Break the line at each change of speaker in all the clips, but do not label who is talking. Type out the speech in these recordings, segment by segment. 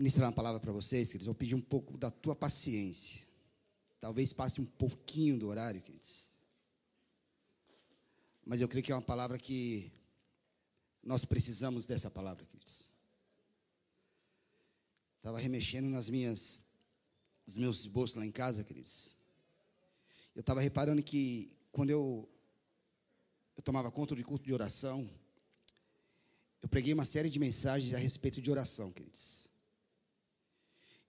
ministrar uma palavra para vocês, queridos, eu vou pedir um pouco da tua paciência. Talvez passe um pouquinho do horário, queridos. Mas eu creio que é uma palavra que nós precisamos dessa palavra, queridos. Estava remexendo nas minhas, nos meus esboços lá em casa, queridos. Eu estava reparando que quando eu, eu tomava conta de culto de oração, eu preguei uma série de mensagens a respeito de oração, queridos.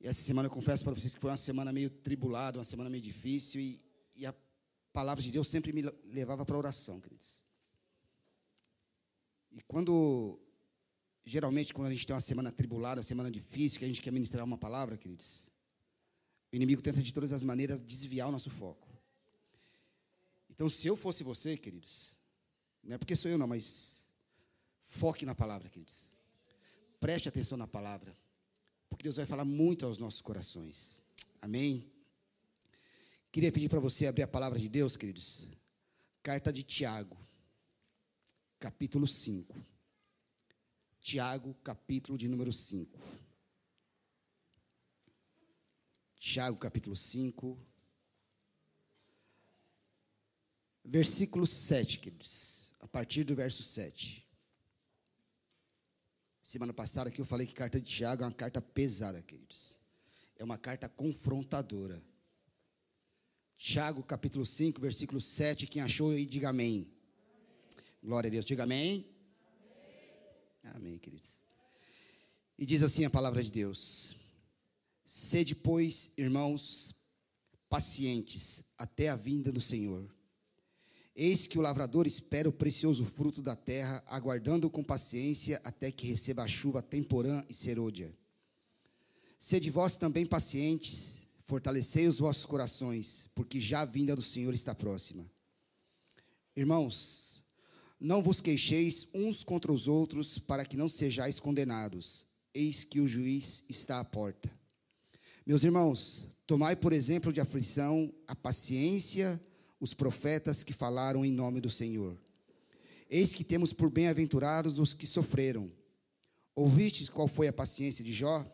E essa semana eu confesso para vocês que foi uma semana meio tribulada, uma semana meio difícil, e, e a palavra de Deus sempre me levava para a oração, queridos. E quando, geralmente, quando a gente tem uma semana tribulada, uma semana difícil, que a gente quer ministrar uma palavra, queridos, o inimigo tenta de todas as maneiras desviar o nosso foco. Então, se eu fosse você, queridos, não é porque sou eu não, mas foque na palavra, queridos. Preste atenção na palavra, porque Deus vai falar muito aos nossos corações. Amém? Queria pedir para você abrir a palavra de Deus, queridos. Carta de Tiago, capítulo 5. Tiago, capítulo de número 5. Tiago, capítulo 5. Versículo 7, queridos. A partir do verso 7. Semana passada aqui eu falei que a carta de Tiago é uma carta pesada, queridos. É uma carta confrontadora. Tiago, capítulo 5, versículo 7. Quem achou aí, diga amém. Glória a Deus. Diga amém. Amém, amém queridos. E diz assim a palavra de Deus: Sede, pois, irmãos, pacientes até a vinda do Senhor. Eis que o lavrador espera o precioso fruto da terra, aguardando com paciência até que receba a chuva temporã e serôdia. Sede vós também pacientes, fortalecei os vossos corações, porque já a vinda do Senhor está próxima. Irmãos, não vos queixeis uns contra os outros, para que não sejais condenados. Eis que o juiz está à porta. Meus irmãos, tomai por exemplo de aflição a paciência os profetas que falaram em nome do Senhor. Eis que temos por bem-aventurados os que sofreram. Ouvistes qual foi a paciência de Jó?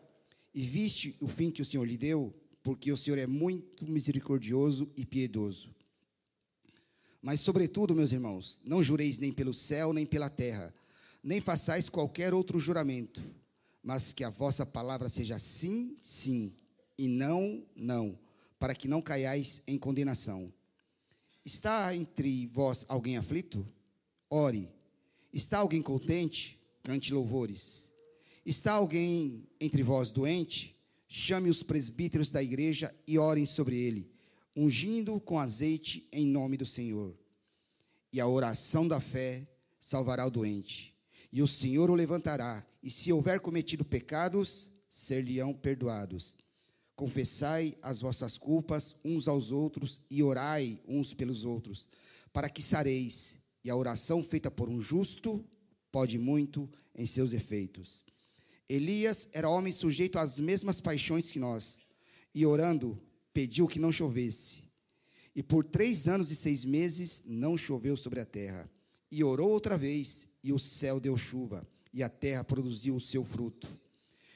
E viste o fim que o Senhor lhe deu? Porque o Senhor é muito misericordioso e piedoso. Mas, sobretudo, meus irmãos, não jureis nem pelo céu, nem pela terra, nem façais qualquer outro juramento, mas que a vossa palavra seja sim, sim, e não, não, para que não caiais em condenação. Está entre vós alguém aflito? Ore. Está alguém contente? Cante louvores. Está alguém entre vós doente? Chame os presbíteros da igreja e orem sobre ele ungindo com azeite em nome do Senhor. E a oração da fé salvará o doente. E o Senhor o levantará, e se houver cometido pecados, ser-lhe-ão perdoados. Confessai as vossas culpas uns aos outros e orai uns pelos outros, para que sareis. E a oração feita por um justo pode muito em seus efeitos. Elias era homem sujeito às mesmas paixões que nós, e orando, pediu que não chovesse. E por três anos e seis meses não choveu sobre a terra. E orou outra vez, e o céu deu chuva, e a terra produziu o seu fruto.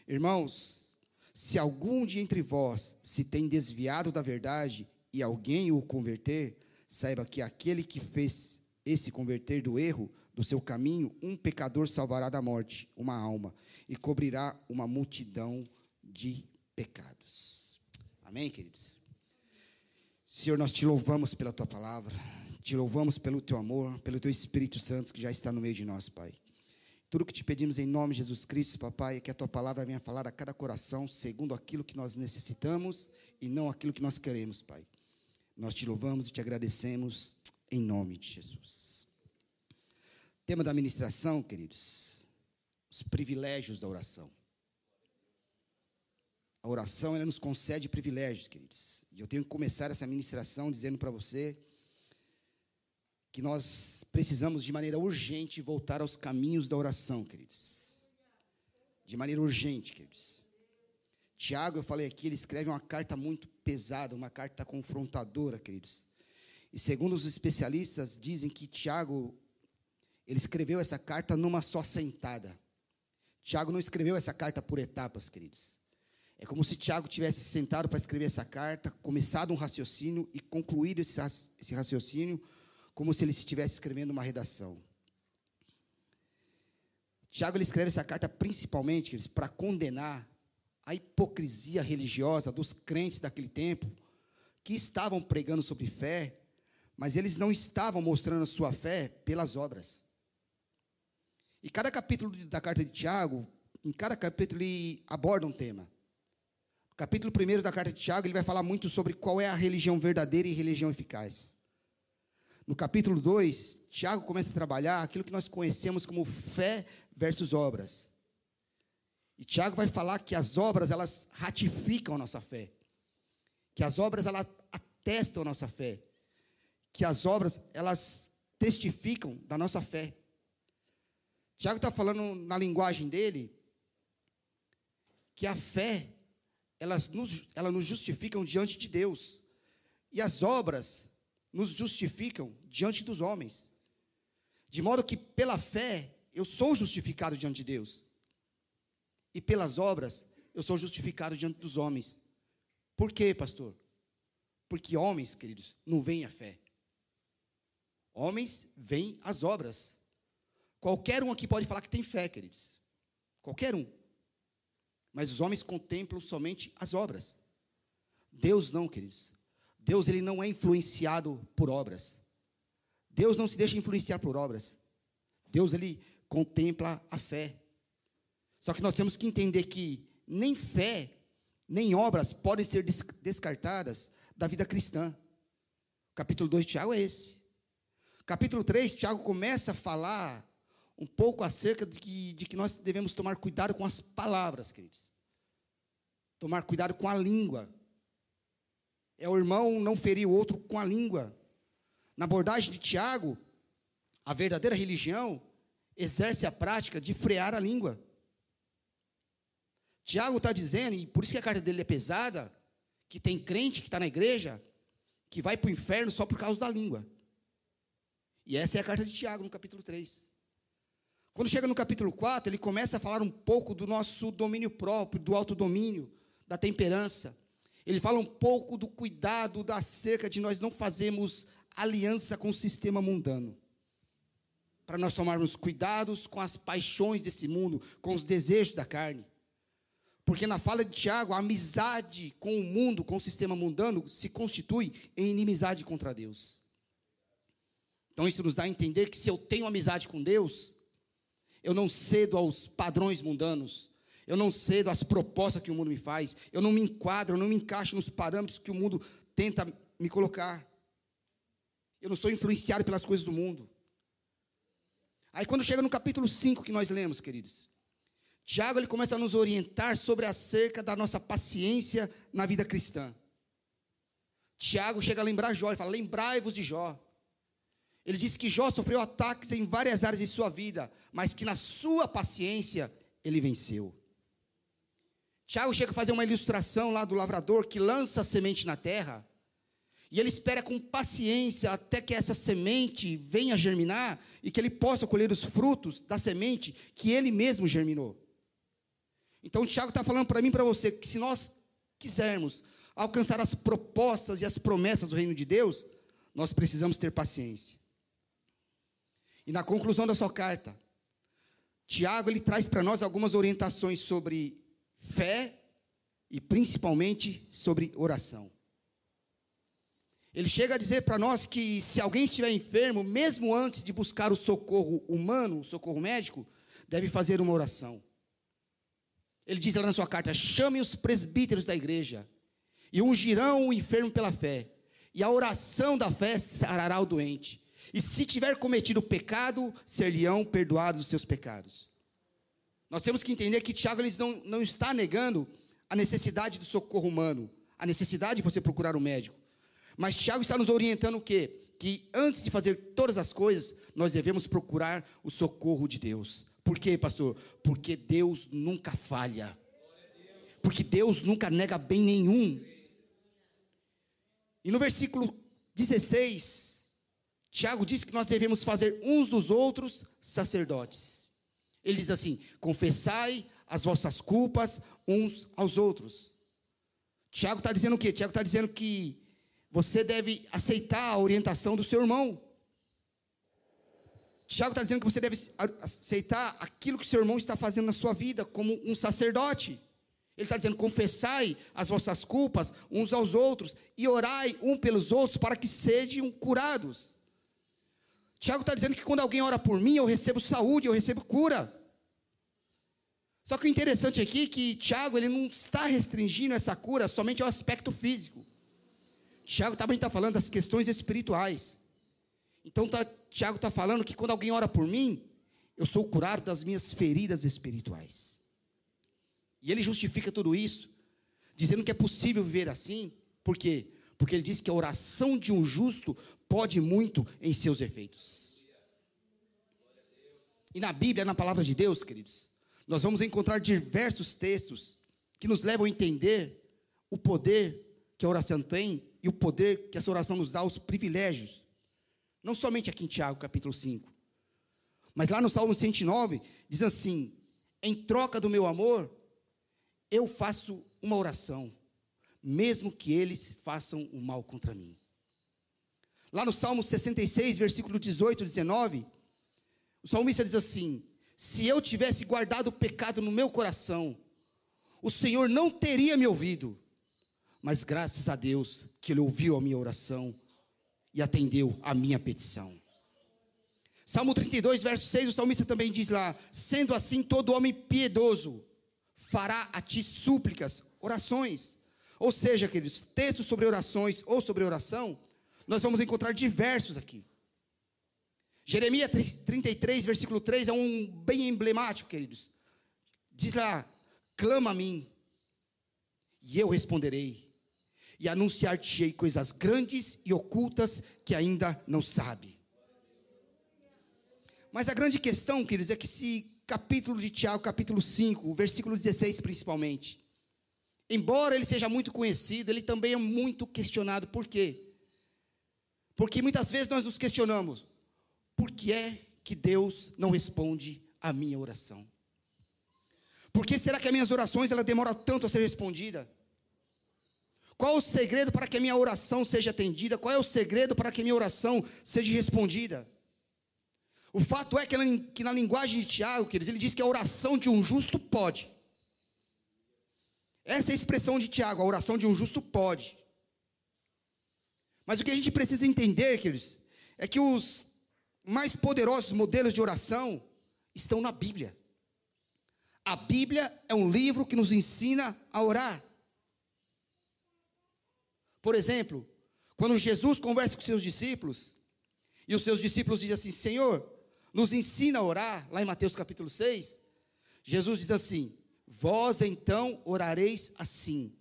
Irmãos, se algum de entre vós se tem desviado da verdade e alguém o converter, saiba que aquele que fez esse converter do erro do seu caminho, um pecador salvará da morte uma alma e cobrirá uma multidão de pecados. Amém, queridos? Senhor, nós te louvamos pela tua palavra, te louvamos pelo teu amor, pelo teu Espírito Santo que já está no meio de nós, Pai. Tudo que te pedimos em nome de Jesus Cristo, papai, é que a tua palavra venha falar a cada coração segundo aquilo que nós necessitamos e não aquilo que nós queremos, Pai. Nós te louvamos e te agradecemos em nome de Jesus. Tema da ministração, queridos, os privilégios da oração. A oração ela nos concede privilégios, queridos. E eu tenho que começar essa ministração dizendo para você que nós precisamos de maneira urgente voltar aos caminhos da oração, queridos. De maneira urgente, queridos. Tiago, eu falei aqui, ele escreve uma carta muito pesada, uma carta confrontadora, queridos. E segundo os especialistas, dizem que Tiago, ele escreveu essa carta numa só sentada. Tiago não escreveu essa carta por etapas, queridos. É como se Tiago tivesse sentado para escrever essa carta, começado um raciocínio e concluído esse raciocínio, como se ele estivesse escrevendo uma redação. Tiago ele escreve essa carta principalmente para condenar a hipocrisia religiosa dos crentes daquele tempo, que estavam pregando sobre fé, mas eles não estavam mostrando a sua fé pelas obras. E cada capítulo da carta de Tiago, em cada capítulo ele aborda um tema. No capítulo 1 da carta de Tiago, ele vai falar muito sobre qual é a religião verdadeira e religião eficaz. No capítulo 2, Tiago começa a trabalhar aquilo que nós conhecemos como fé versus obras. E Tiago vai falar que as obras, elas ratificam a nossa fé. Que as obras, elas atestam a nossa fé. Que as obras, elas testificam da nossa fé. Tiago está falando na linguagem dele que a fé elas nos, elas nos justificam diante de Deus. E as obras nos justificam diante dos homens. De modo que pela fé eu sou justificado diante de Deus. E pelas obras eu sou justificado diante dos homens. Por quê, pastor? Porque homens, queridos, não veem a fé. Homens veem as obras. Qualquer um aqui pode falar que tem fé, queridos. Qualquer um. Mas os homens contemplam somente as obras. Deus não, queridos. Deus ele não é influenciado por obras. Deus não se deixa influenciar por obras. Deus ele contempla a fé. Só que nós temos que entender que nem fé, nem obras podem ser descartadas da vida cristã. Capítulo 2 de Tiago é esse. Capítulo 3, Tiago começa a falar um pouco acerca de que, de que nós devemos tomar cuidado com as palavras, queridos. Tomar cuidado com a língua. É o irmão não ferir o outro com a língua. Na abordagem de Tiago, a verdadeira religião exerce a prática de frear a língua. Tiago está dizendo, e por isso que a carta dele é pesada, que tem crente que está na igreja, que vai para o inferno só por causa da língua. E essa é a carta de Tiago, no capítulo 3. Quando chega no capítulo 4, ele começa a falar um pouco do nosso domínio próprio, do autodomínio, da temperança. Ele fala um pouco do cuidado da cerca de nós não fazermos aliança com o sistema mundano. Para nós tomarmos cuidados com as paixões desse mundo, com os desejos da carne. Porque na fala de Tiago, a amizade com o mundo, com o sistema mundano, se constitui em inimizade contra Deus. Então isso nos dá a entender que se eu tenho amizade com Deus, eu não cedo aos padrões mundanos. Eu não cedo às propostas que o mundo me faz. Eu não me enquadro, eu não me encaixo nos parâmetros que o mundo tenta me colocar. Eu não sou influenciado pelas coisas do mundo. Aí quando chega no capítulo 5 que nós lemos, queridos, Tiago ele começa a nos orientar sobre acerca da nossa paciência na vida cristã. Tiago chega a lembrar Jó, ele fala: "Lembrai-vos de Jó". Ele disse que Jó sofreu ataques em várias áreas de sua vida, mas que na sua paciência ele venceu. Tiago chega a fazer uma ilustração lá do lavrador que lança a semente na terra, e ele espera com paciência até que essa semente venha germinar e que ele possa colher os frutos da semente que ele mesmo germinou. Então, Tiago está falando para mim e para você que se nós quisermos alcançar as propostas e as promessas do reino de Deus, nós precisamos ter paciência. E na conclusão da sua carta, Tiago ele traz para nós algumas orientações sobre fé e principalmente sobre oração. Ele chega a dizer para nós que se alguém estiver enfermo, mesmo antes de buscar o socorro humano, o socorro médico, deve fazer uma oração. Ele diz lá na sua carta: chame os presbíteros da igreja e ungirão o enfermo pela fé, e a oração da fé sarará o doente, e se tiver cometido pecado, ser-lhe-ão perdoados os seus pecados. Nós temos que entender que Tiago eles não, não está negando a necessidade do socorro humano, a necessidade de você procurar um médico. Mas Tiago está nos orientando o quê? Que antes de fazer todas as coisas, nós devemos procurar o socorro de Deus. Por quê, pastor? Porque Deus nunca falha. Porque Deus nunca nega bem nenhum. E no versículo 16, Tiago diz que nós devemos fazer uns dos outros sacerdotes. Ele diz assim: confessai as vossas culpas uns aos outros. Tiago está dizendo o quê? Tiago está dizendo que você deve aceitar a orientação do seu irmão. Tiago está dizendo que você deve aceitar aquilo que seu irmão está fazendo na sua vida como um sacerdote. Ele está dizendo: confessai as vossas culpas uns aos outros e orai um pelos outros para que sejam curados. Tiago está dizendo que quando alguém ora por mim, eu recebo saúde, eu recebo cura. Só que o interessante aqui é que Tiago ele não está restringindo essa cura somente ao aspecto físico. Tiago também está falando das questões espirituais. Então tá, Tiago está falando que quando alguém ora por mim, eu sou curado das minhas feridas espirituais. E ele justifica tudo isso, dizendo que é possível viver assim. Por quê? Porque ele diz que a oração de um justo pode muito em seus efeitos. E na Bíblia, na palavra de Deus, queridos, nós vamos encontrar diversos textos que nos levam a entender o poder que a oração tem e o poder que essa oração nos dá, os privilégios. Não somente aqui em Tiago, capítulo 5. Mas lá no Salmo 109, diz assim: Em troca do meu amor, eu faço uma oração, mesmo que eles façam o mal contra mim. Lá no Salmo 66, versículo 18 e 19, o salmista diz assim: se eu tivesse guardado o pecado no meu coração, o Senhor não teria me ouvido. Mas graças a Deus que Ele ouviu a minha oração e atendeu a minha petição. Salmo 32, verso 6, o salmista também diz lá: Sendo assim, todo homem piedoso fará a ti súplicas, orações. Ou seja, queridos, textos sobre orações ou sobre oração, nós vamos encontrar diversos aqui. Jeremias 33, versículo 3 é um bem emblemático, queridos. Diz lá: clama a mim, e eu responderei, e anunciar-te-ei coisas grandes e ocultas que ainda não sabe. Mas a grande questão, queridos, é que esse capítulo de Tiago, capítulo 5, versículo 16 principalmente, embora ele seja muito conhecido, ele também é muito questionado. Por quê? Porque muitas vezes nós nos questionamos: por que é que Deus não responde a minha oração? Por que será que as minhas orações ela demora tanto a ser respondida? Qual o segredo para que a minha oração seja atendida? Qual é o segredo para que a minha oração seja respondida? O fato é que, que na linguagem de Tiago, queridos, ele diz que a oração de um justo pode. Essa é a expressão de Tiago, a oração de um justo pode. Mas o que a gente precisa entender, queridos, é que os mais poderosos modelos de oração estão na Bíblia. A Bíblia é um livro que nos ensina a orar. Por exemplo, quando Jesus conversa com seus discípulos, e os seus discípulos dizem assim: Senhor, nos ensina a orar, lá em Mateus capítulo 6, Jesus diz assim: Vós então orareis assim: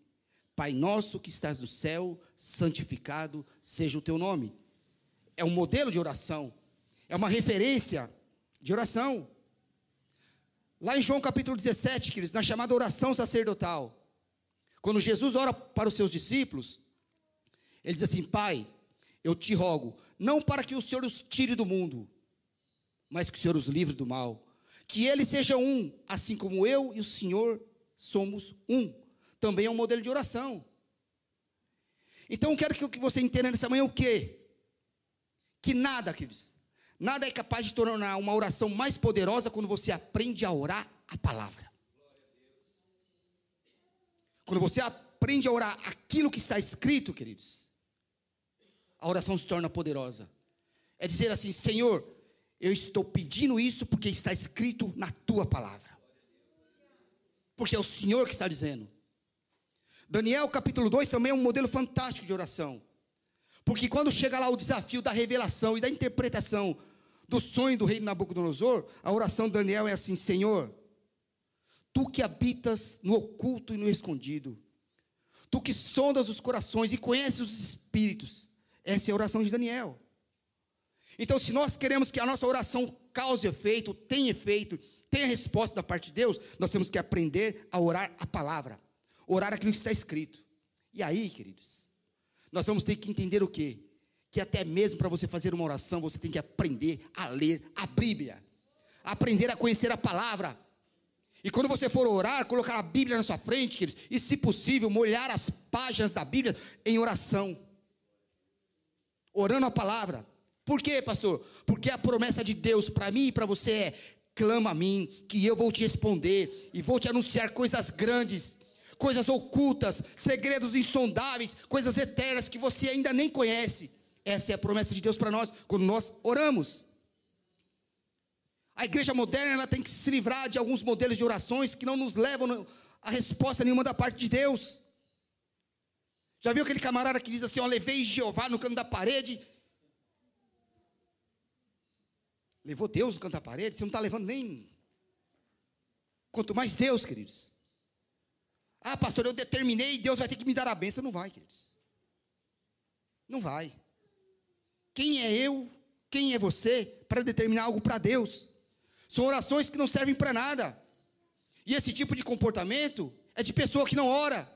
Pai nosso que estás no céu, santificado seja o teu nome. É um modelo de oração é uma referência de oração. Lá em João capítulo 17, queridos, na chamada oração sacerdotal, quando Jesus ora para os seus discípulos, ele diz assim: Pai, eu te rogo, não para que o Senhor os tire do mundo, mas que o Senhor os livre do mal. Que ele seja um, assim como eu e o Senhor somos um. Também é um modelo de oração. Então, eu quero que você entenda nessa manhã o quê? Que nada, queridos, Nada é capaz de tornar uma oração mais poderosa quando você aprende a orar a palavra. Quando você aprende a orar aquilo que está escrito, queridos, a oração se torna poderosa. É dizer assim: Senhor, eu estou pedindo isso porque está escrito na tua palavra. Porque é o Senhor que está dizendo. Daniel capítulo 2 também é um modelo fantástico de oração. Porque quando chega lá o desafio da revelação e da interpretação do sonho do rei Nabucodonosor, a oração de Daniel é assim: Senhor, tu que habitas no oculto e no escondido, tu que sondas os corações e conheces os espíritos, essa é a oração de Daniel. Então, se nós queremos que a nossa oração cause efeito, tenha efeito, tenha resposta da parte de Deus, nós temos que aprender a orar a palavra, orar aquilo que está escrito. E aí, queridos, nós vamos ter que entender o quê? que até mesmo para você fazer uma oração, você tem que aprender a ler a Bíblia, aprender a conhecer a palavra. E quando você for orar, colocar a Bíblia na sua frente, queridos, e se possível, molhar as páginas da Bíblia em oração. Orando a palavra. Por quê, pastor? Porque a promessa de Deus para mim e para você é: clama a mim, que eu vou te responder e vou te anunciar coisas grandes, coisas ocultas, segredos insondáveis, coisas eternas que você ainda nem conhece. Essa é a promessa de Deus para nós quando nós oramos. A igreja moderna ela tem que se livrar de alguns modelos de orações que não nos levam a resposta nenhuma da parte de Deus. Já viu aquele camarada que diz assim: Ó, levei Jeová no canto da parede. Levou Deus no canto da parede? Você não está levando nem. Quanto mais Deus, queridos. Ah, pastor, eu determinei e Deus vai ter que me dar a benção. Não vai, queridos. Não vai. Quem é eu? Quem é você para determinar algo para Deus? São orações que não servem para nada. E esse tipo de comportamento é de pessoa que não ora.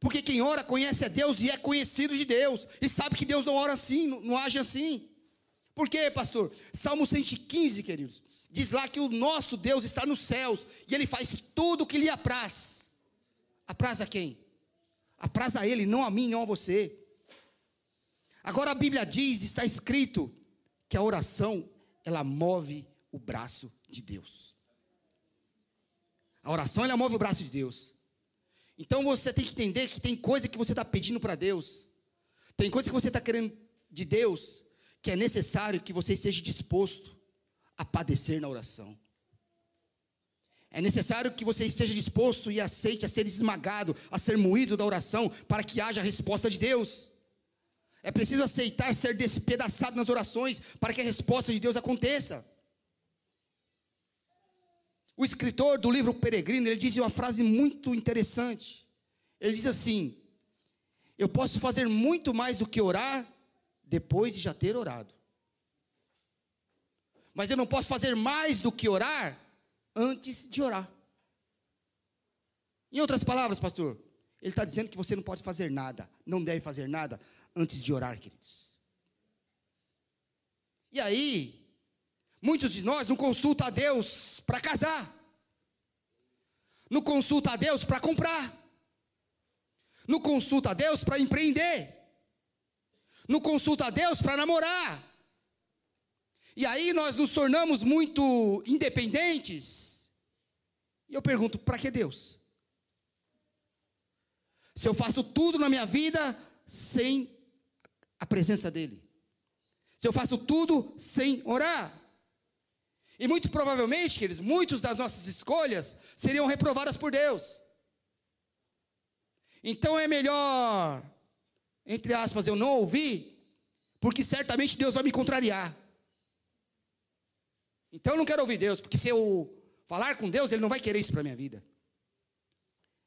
Porque quem ora conhece a Deus e é conhecido de Deus. E sabe que Deus não ora assim, não, não age assim. Por quê, pastor? Salmo 115, queridos. Diz lá que o nosso Deus está nos céus. E Ele faz tudo o que lhe apraz. Apraz a quem? Apraz a Ele, não a mim, não a você. Agora a Bíblia diz, está escrito, que a oração ela move o braço de Deus. A oração, ela move o braço de Deus. Então você tem que entender que tem coisa que você está pedindo para Deus, tem coisa que você está querendo de Deus, que é necessário que você esteja disposto a padecer na oração. É necessário que você esteja disposto e aceite a ser esmagado, a ser moído da oração, para que haja a resposta de Deus. É preciso aceitar ser despedaçado nas orações para que a resposta de Deus aconteça. O escritor do livro Peregrino, ele diz uma frase muito interessante. Ele diz assim: Eu posso fazer muito mais do que orar depois de já ter orado. Mas eu não posso fazer mais do que orar antes de orar. Em outras palavras, pastor, ele está dizendo que você não pode fazer nada, não deve fazer nada antes de orar, queridos. E aí, muitos de nós não consultam a Deus para casar, não consulta a Deus para comprar, não consulta a Deus para empreender, não consulta a Deus para namorar. E aí nós nos tornamos muito independentes. E eu pergunto, para que Deus? Se eu faço tudo na minha vida sem a presença dEle. Se eu faço tudo sem orar. E muito provavelmente, queridos, muitas das nossas escolhas seriam reprovadas por Deus. Então é melhor, entre aspas, eu não ouvir, porque certamente Deus vai me contrariar. Então eu não quero ouvir Deus, porque se eu falar com Deus, Ele não vai querer isso para minha vida.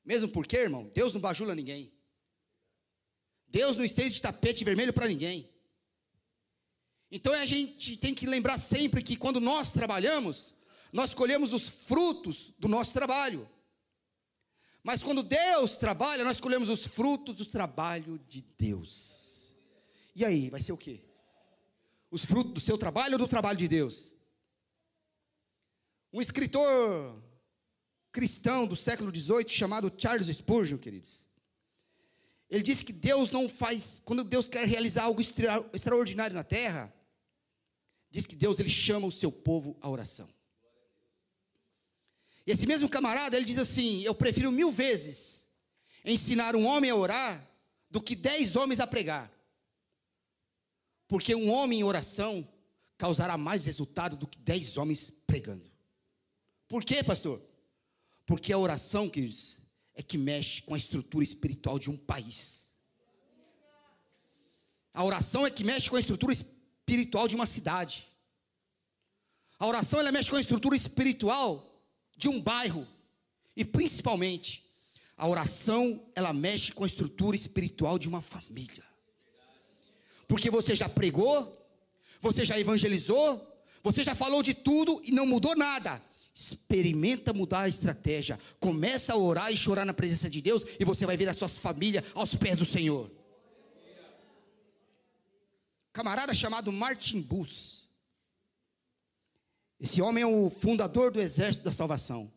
Mesmo porque, irmão, Deus não bajula ninguém. Deus não estende tapete vermelho para ninguém. Então a gente tem que lembrar sempre que quando nós trabalhamos, nós colhemos os frutos do nosso trabalho. Mas quando Deus trabalha, nós colhemos os frutos do trabalho de Deus. E aí, vai ser o quê? Os frutos do seu trabalho ou do trabalho de Deus? Um escritor cristão do século XVIII chamado Charles Spurgeon, queridos. Ele disse que Deus não faz, quando Deus quer realizar algo extra, extraordinário na terra, diz que Deus ele chama o seu povo à oração. E esse mesmo camarada, ele diz assim: Eu prefiro mil vezes ensinar um homem a orar do que dez homens a pregar. Porque um homem em oração causará mais resultado do que dez homens pregando. Por quê, pastor? Porque a oração, queridos, é que mexe com a estrutura espiritual de um país. A oração é que mexe com a estrutura espiritual de uma cidade. A oração ela mexe com a estrutura espiritual de um bairro. E principalmente, a oração ela mexe com a estrutura espiritual de uma família. Porque você já pregou, você já evangelizou, você já falou de tudo e não mudou nada. Experimenta mudar a estratégia. Começa a orar e chorar na presença de Deus e você vai ver as suas famílias aos pés do Senhor. Camarada chamado Martin Bus. Esse homem é o fundador do exército da salvação.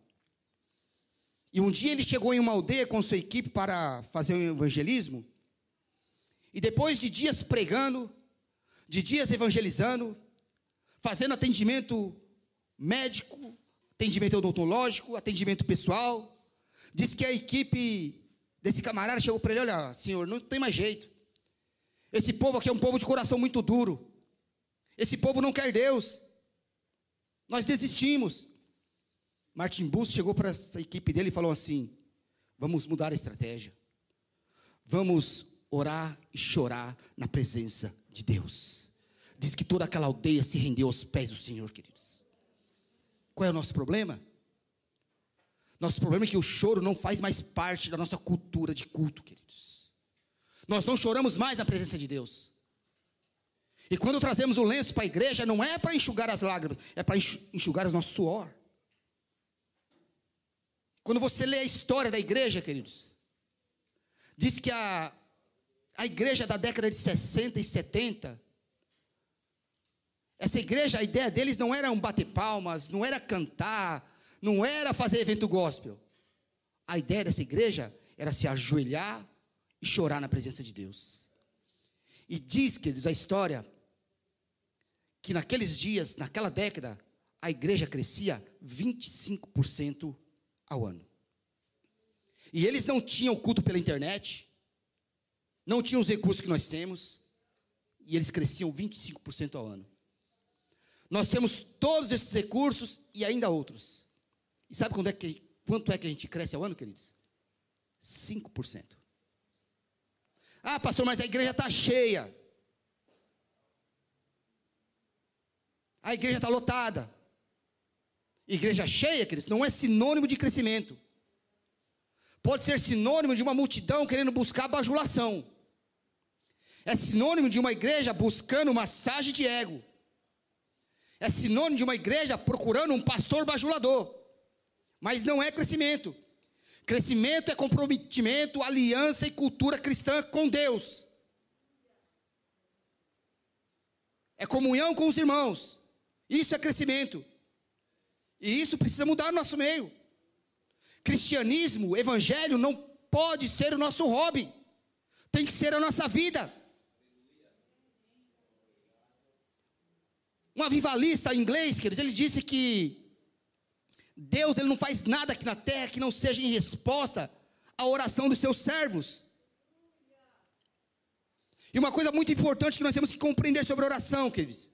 E um dia ele chegou em uma aldeia com sua equipe para fazer um evangelismo. E depois de dias pregando, de dias evangelizando, fazendo atendimento médico, atendimento odontológico, atendimento pessoal, disse que a equipe desse camarada chegou para ele: Olha, senhor, não tem mais jeito. Esse povo aqui é um povo de coração muito duro. Esse povo não quer Deus. Nós desistimos. Martin Bus chegou para essa equipe dele e falou assim: Vamos mudar a estratégia. Vamos orar e chorar na presença de Deus. Diz que toda aquela aldeia se rendeu aos pés do Senhor, queridos. Qual é o nosso problema? Nosso problema é que o choro não faz mais parte da nossa cultura de culto, queridos. Nós não choramos mais na presença de Deus. E quando trazemos o lenço para a igreja, não é para enxugar as lágrimas, é para enxugar o nosso suor. Quando você lê a história da igreja, queridos, diz que a, a igreja da década de 60 e 70, essa igreja, a ideia deles não era um bater palmas, não era cantar, não era fazer evento gospel. A ideia dessa igreja era se ajoelhar e chorar na presença de Deus. E diz, queridos, a história, que naqueles dias, naquela década, a igreja crescia 25% ao ano. E eles não tinham culto pela internet, não tinham os recursos que nós temos, e eles cresciam 25% ao ano. Nós temos todos esses recursos e ainda outros. E sabe quando é que, quanto é que a gente cresce ao ano, queridos? 5%. Ah, pastor, mas a igreja está cheia. A igreja está lotada. Igreja cheia, queridos, não é sinônimo de crescimento. Pode ser sinônimo de uma multidão querendo buscar bajulação. É sinônimo de uma igreja buscando massagem de ego. É sinônimo de uma igreja procurando um pastor bajulador. Mas não é crescimento. Crescimento é comprometimento, aliança e cultura cristã com Deus. É comunhão com os irmãos. Isso é crescimento. E isso precisa mudar no nosso meio. Cristianismo, evangelho não pode ser o nosso hobby. Tem que ser a nossa vida. Um avivalista inglês, queridos, ele disse que Deus ele não faz nada aqui na terra que não seja em resposta à oração dos seus servos. E uma coisa muito importante que nós temos que compreender sobre oração, queridos,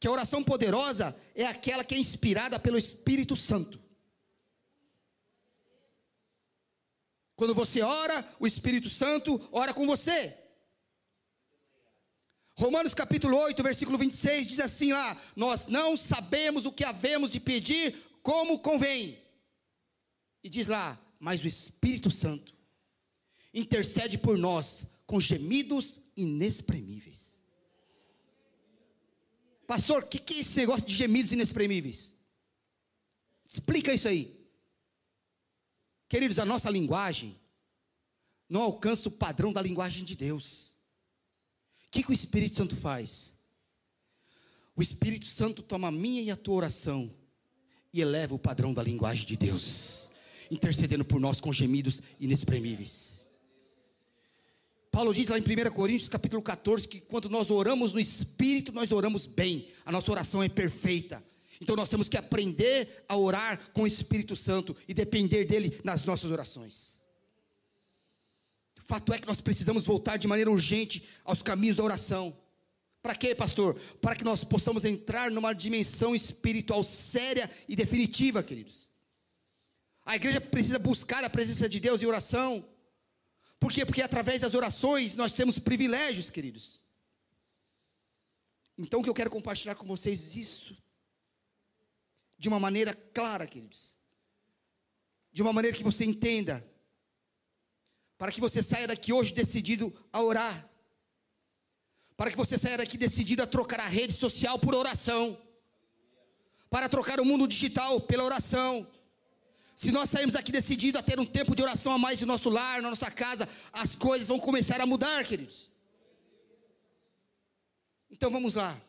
que a oração poderosa é aquela que é inspirada pelo Espírito Santo. Quando você ora, o Espírito Santo ora com você. Romanos capítulo 8, versículo 26 diz assim lá: Nós não sabemos o que havemos de pedir como convém. E diz lá, mas o Espírito Santo intercede por nós com gemidos inexprimíveis. Pastor, o que, que é esse negócio de gemidos inexprimíveis? Explica isso aí. Queridos, a nossa linguagem não alcança o padrão da linguagem de Deus. O que, que o Espírito Santo faz? O Espírito Santo toma a minha e a tua oração e eleva o padrão da linguagem de Deus, intercedendo por nós com gemidos inexprimíveis. Paulo diz lá em 1 Coríntios capítulo 14 que quando nós oramos no Espírito, nós oramos bem, a nossa oração é perfeita. Então nós temos que aprender a orar com o Espírito Santo e depender dele nas nossas orações. Fato é que nós precisamos voltar de maneira urgente aos caminhos da oração. Para quê, pastor? Para que nós possamos entrar numa dimensão espiritual séria e definitiva, queridos. A igreja precisa buscar a presença de Deus em oração. Por quê? Porque através das orações nós temos privilégios, queridos. Então o que eu quero compartilhar com vocês isso de uma maneira clara, queridos. De uma maneira que você entenda. Para que você saia daqui hoje decidido a orar para que você saia daqui decidido a trocar a rede social por oração, para trocar o mundo digital pela oração. Se nós sairmos aqui decididos a ter um tempo de oração a mais no nosso lar, na nossa casa, as coisas vão começar a mudar, queridos. Então vamos lá.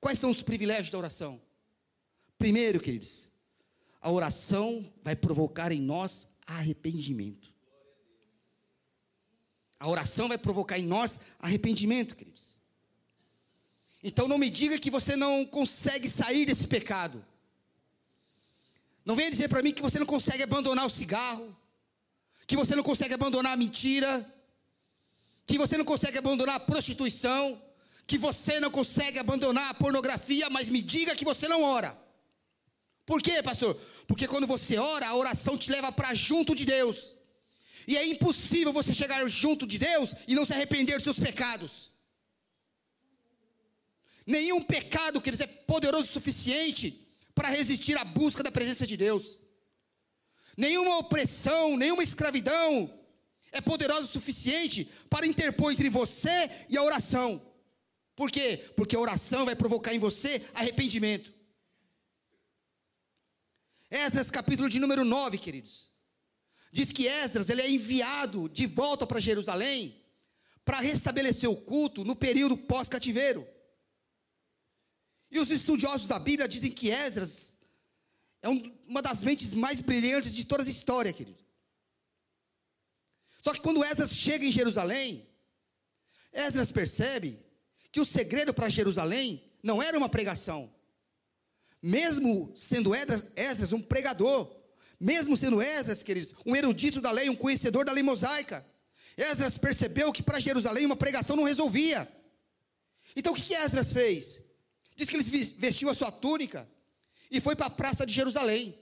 Quais são os privilégios da oração? Primeiro, queridos, a oração vai provocar em nós arrependimento. A oração vai provocar em nós arrependimento, queridos. Então não me diga que você não consegue sair desse pecado. Não venha dizer para mim que você não consegue abandonar o cigarro, que você não consegue abandonar a mentira, que você não consegue abandonar a prostituição, que você não consegue abandonar a pornografia, mas me diga que você não ora. Por quê, pastor? Porque quando você ora, a oração te leva para junto de Deus. E é impossível você chegar junto de Deus e não se arrepender dos seus pecados. Nenhum pecado, quer dizer, é poderoso o suficiente para resistir à busca da presença de Deus. Nenhuma opressão, nenhuma escravidão é poderosa o suficiente para interpor entre você e a oração. Por quê? Porque a oração vai provocar em você arrependimento. Esdras capítulo de número 9, queridos. Diz que Esdras ele é enviado de volta para Jerusalém para restabelecer o culto no período pós-cativeiro. E os estudiosos da Bíblia dizem que Esdras é um, uma das mentes mais brilhantes de toda a história, querido. Só que quando Esdras chega em Jerusalém, Esdras percebe que o segredo para Jerusalém não era uma pregação. Mesmo sendo Esdras, Esdras um pregador, mesmo sendo Esdras, queridos, um erudito da lei, um conhecedor da lei mosaica, Esdras percebeu que para Jerusalém uma pregação não resolvia. Então o que Esdras fez? Diz que ele vestiu a sua túnica e foi para a praça de Jerusalém.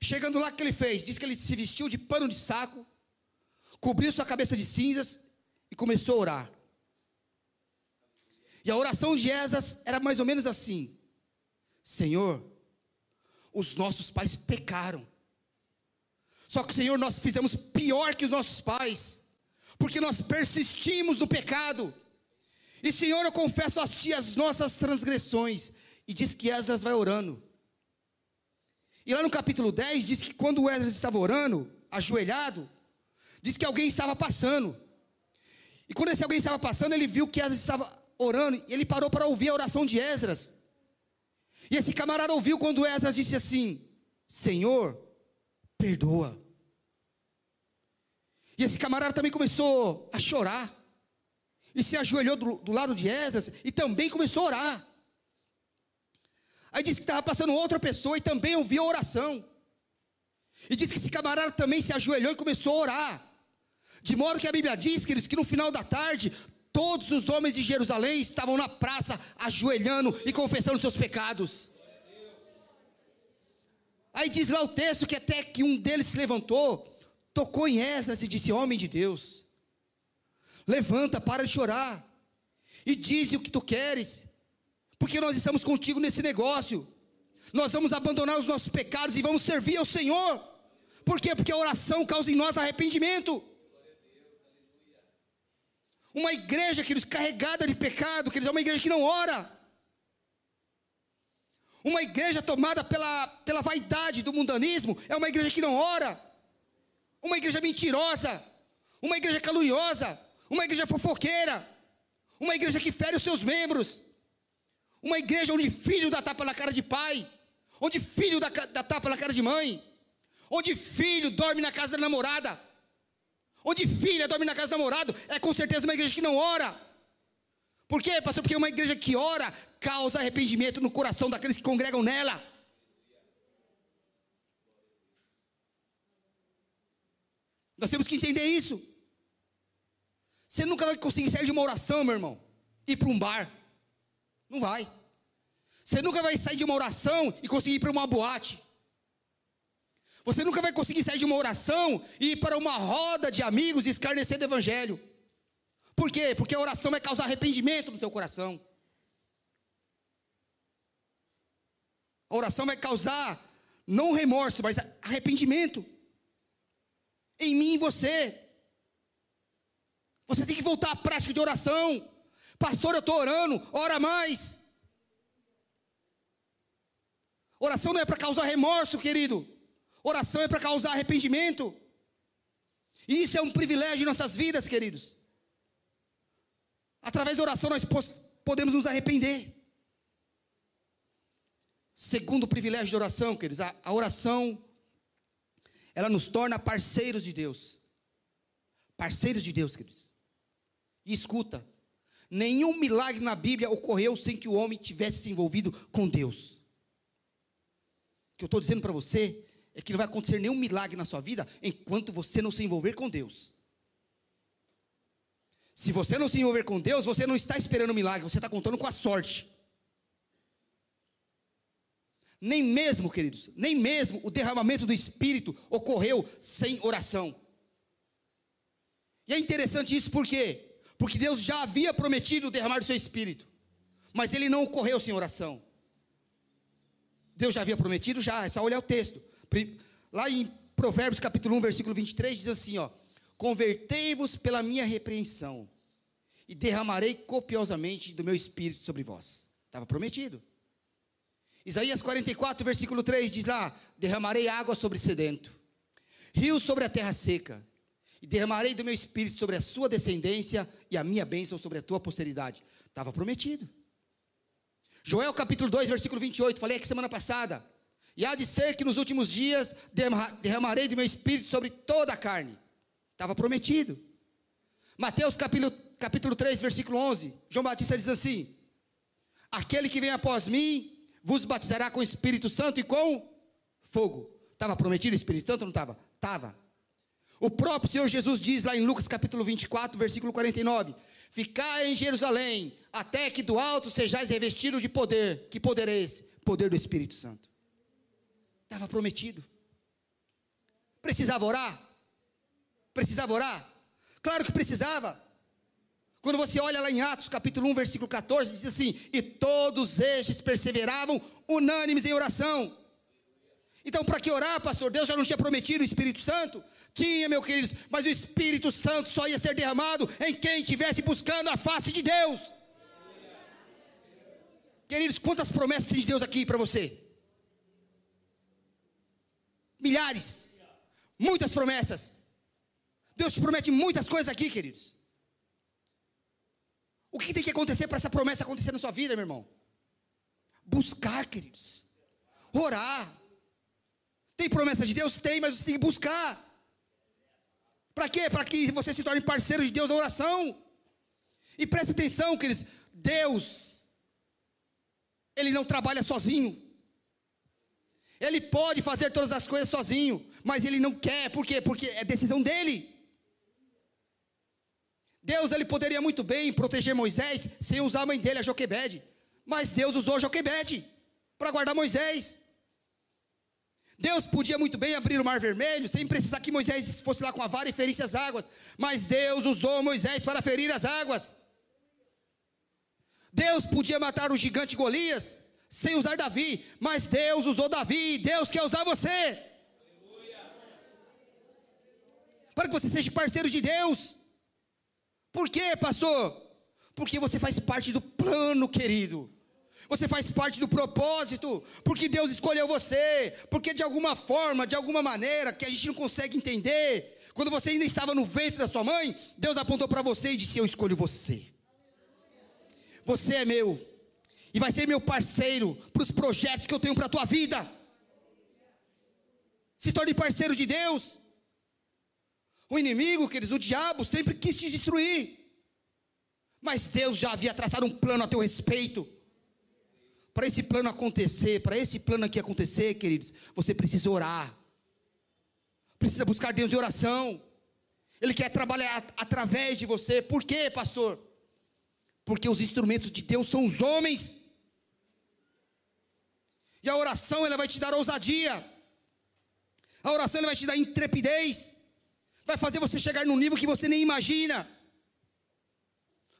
Chegando lá, o que ele fez? Diz que ele se vestiu de pano de saco, cobriu sua cabeça de cinzas e começou a orar. E a oração de Esas era mais ou menos assim: Senhor, os nossos pais pecaram. Só que, Senhor, nós fizemos pior que os nossos pais, porque nós persistimos no pecado. E, Senhor, eu confesso a Ti as nossas transgressões. E diz que Esdras vai orando. E lá no capítulo 10 diz que quando Esdras estava orando, ajoelhado, diz que alguém estava passando. E quando esse alguém estava passando, ele viu que Esdras estava orando, e ele parou para ouvir a oração de Esdras. E esse camarada ouviu quando Esdras disse assim: Senhor, perdoa. E esse camarada também começou a chorar. E se ajoelhou do, do lado de Esdras e também começou a orar. Aí disse que estava passando outra pessoa e também ouviu a oração. E disse que esse camarada também se ajoelhou e começou a orar. De modo que a Bíblia diz, queridos, que no final da tarde, todos os homens de Jerusalém estavam na praça, ajoelhando e confessando seus pecados. Aí diz lá o texto que até que um deles se levantou, tocou em Esdras e disse: Homem de Deus, levanta, para de chorar, e diz o que tu queres, porque nós estamos contigo nesse negócio. Nós vamos abandonar os nossos pecados e vamos servir ao Senhor. Por quê? Porque a oração causa em nós arrependimento. Uma igreja, queridos, carregada de pecado, queridos, é uma igreja que não ora. Uma igreja tomada pela, pela vaidade do mundanismo é uma igreja que não ora. Uma igreja mentirosa. Uma igreja caluniosa. Uma igreja fofoqueira. Uma igreja que fere os seus membros. Uma igreja onde filho dá tapa na cara de pai. Onde filho dá, dá tapa na cara de mãe. Onde filho dorme na casa da namorada. Onde filha dorme na casa do namorado. É com certeza uma igreja que não ora. Por quê, pastor? Porque uma igreja que ora causa arrependimento no coração daqueles que congregam nela. Nós temos que entender isso. Você nunca vai conseguir sair de uma oração, meu irmão, e ir para um bar. Não vai. Você nunca vai sair de uma oração e conseguir ir para uma boate. Você nunca vai conseguir sair de uma oração e ir para uma roda de amigos e escarnecer do evangelho. Por quê? Porque a oração vai causar arrependimento no teu coração. A oração vai causar não remorso, mas arrependimento. Em mim e você. Você tem que voltar à prática de oração. Pastor, eu estou orando, ora mais. Oração não é para causar remorso, querido. Oração é para causar arrependimento. E isso é um privilégio em nossas vidas, queridos. Através da oração nós podemos nos arrepender. Segundo privilégio de oração, queridos, a, a oração, ela nos torna parceiros de Deus. Parceiros de Deus, queridos. E escuta, nenhum milagre na Bíblia ocorreu sem que o homem tivesse se envolvido com Deus. O que eu estou dizendo para você é que não vai acontecer nenhum milagre na sua vida enquanto você não se envolver com Deus. Se você não se envolver com Deus, você não está esperando um milagre, você está contando com a sorte. Nem mesmo, queridos, nem mesmo o derramamento do Espírito ocorreu sem oração. E é interessante isso por quê? Porque Deus já havia prometido derramar o seu Espírito, mas ele não ocorreu sem oração. Deus já havia prometido? Já, é só olhar o texto. Lá em Provérbios capítulo 1, versículo 23, diz assim: ó, Convertei-vos pela minha repreensão, e derramarei copiosamente do meu espírito sobre vós. Estava prometido. Isaías 44, versículo 3 diz lá: Derramarei água sobre sedento, rios sobre a terra seca, e derramarei do meu espírito sobre a sua descendência e a minha bênção sobre a tua posteridade. Estava prometido. Joel capítulo 2, versículo 28, falei aqui semana passada. E há de ser que nos últimos dias derramarei do meu espírito sobre toda a carne. Estava prometido. Mateus capítulo, capítulo 3, versículo 11. João Batista diz assim: Aquele que vem após mim vos batizará com o Espírito Santo e com fogo. Estava prometido o Espírito Santo não estava? Estava. O próprio Senhor Jesus diz lá em Lucas capítulo 24, versículo 49: Ficai em Jerusalém, até que do alto sejais revestidos de poder. Que poder é esse? Poder do Espírito Santo. Estava prometido. Precisava orar? Precisava orar? Claro que precisava. Quando você olha lá em Atos capítulo 1, versículo 14, diz assim: E todos estes perseveravam unânimes em oração. Então, para que orar, pastor? Deus já não tinha prometido o Espírito Santo? Tinha, meu queridos, mas o Espírito Santo só ia ser derramado em quem estivesse buscando a face de Deus. Queridos, quantas promessas tem de Deus aqui para você? Milhares, muitas promessas. Deus te promete muitas coisas aqui, queridos. O que tem que acontecer para essa promessa acontecer na sua vida, meu irmão? Buscar, queridos. Orar. Tem promessa de Deus? Tem, mas você tem que buscar. Para quê? Para que você se torne parceiro de Deus na oração. E preste atenção, queridos, Deus, Ele não trabalha sozinho. Ele pode fazer todas as coisas sozinho, mas Ele não quer, por quê? Porque é decisão dEle. Deus, Ele poderia muito bem proteger Moisés sem usar a mãe dele, a Joquebede. Mas Deus usou Joquebede para guardar Moisés. Deus podia muito bem abrir o mar vermelho, sem precisar que Moisés fosse lá com a vara e ferisse as águas, mas Deus usou Moisés para ferir as águas. Deus podia matar o gigante Golias, sem usar Davi, mas Deus usou Davi, Deus quer usar você. Para que você seja parceiro de Deus. Por quê, pastor? Porque você faz parte do plano, querido. Você faz parte do propósito, porque Deus escolheu você, porque de alguma forma, de alguma maneira, que a gente não consegue entender, quando você ainda estava no ventre da sua mãe, Deus apontou para você e disse: Eu escolho você. Você é meu, e vai ser meu parceiro para os projetos que eu tenho para a tua vida. Se torne parceiro de Deus. O inimigo, queridos, o diabo sempre quis te destruir. Mas Deus já havia traçado um plano a teu respeito. Para esse plano acontecer, para esse plano aqui acontecer, queridos, você precisa orar. Precisa buscar Deus em oração. Ele quer trabalhar através de você. Por quê, pastor? Porque os instrumentos de Deus são os homens. E a oração ela vai te dar ousadia. A oração ela vai te dar intrepidez. Vai fazer você chegar num nível que você nem imagina.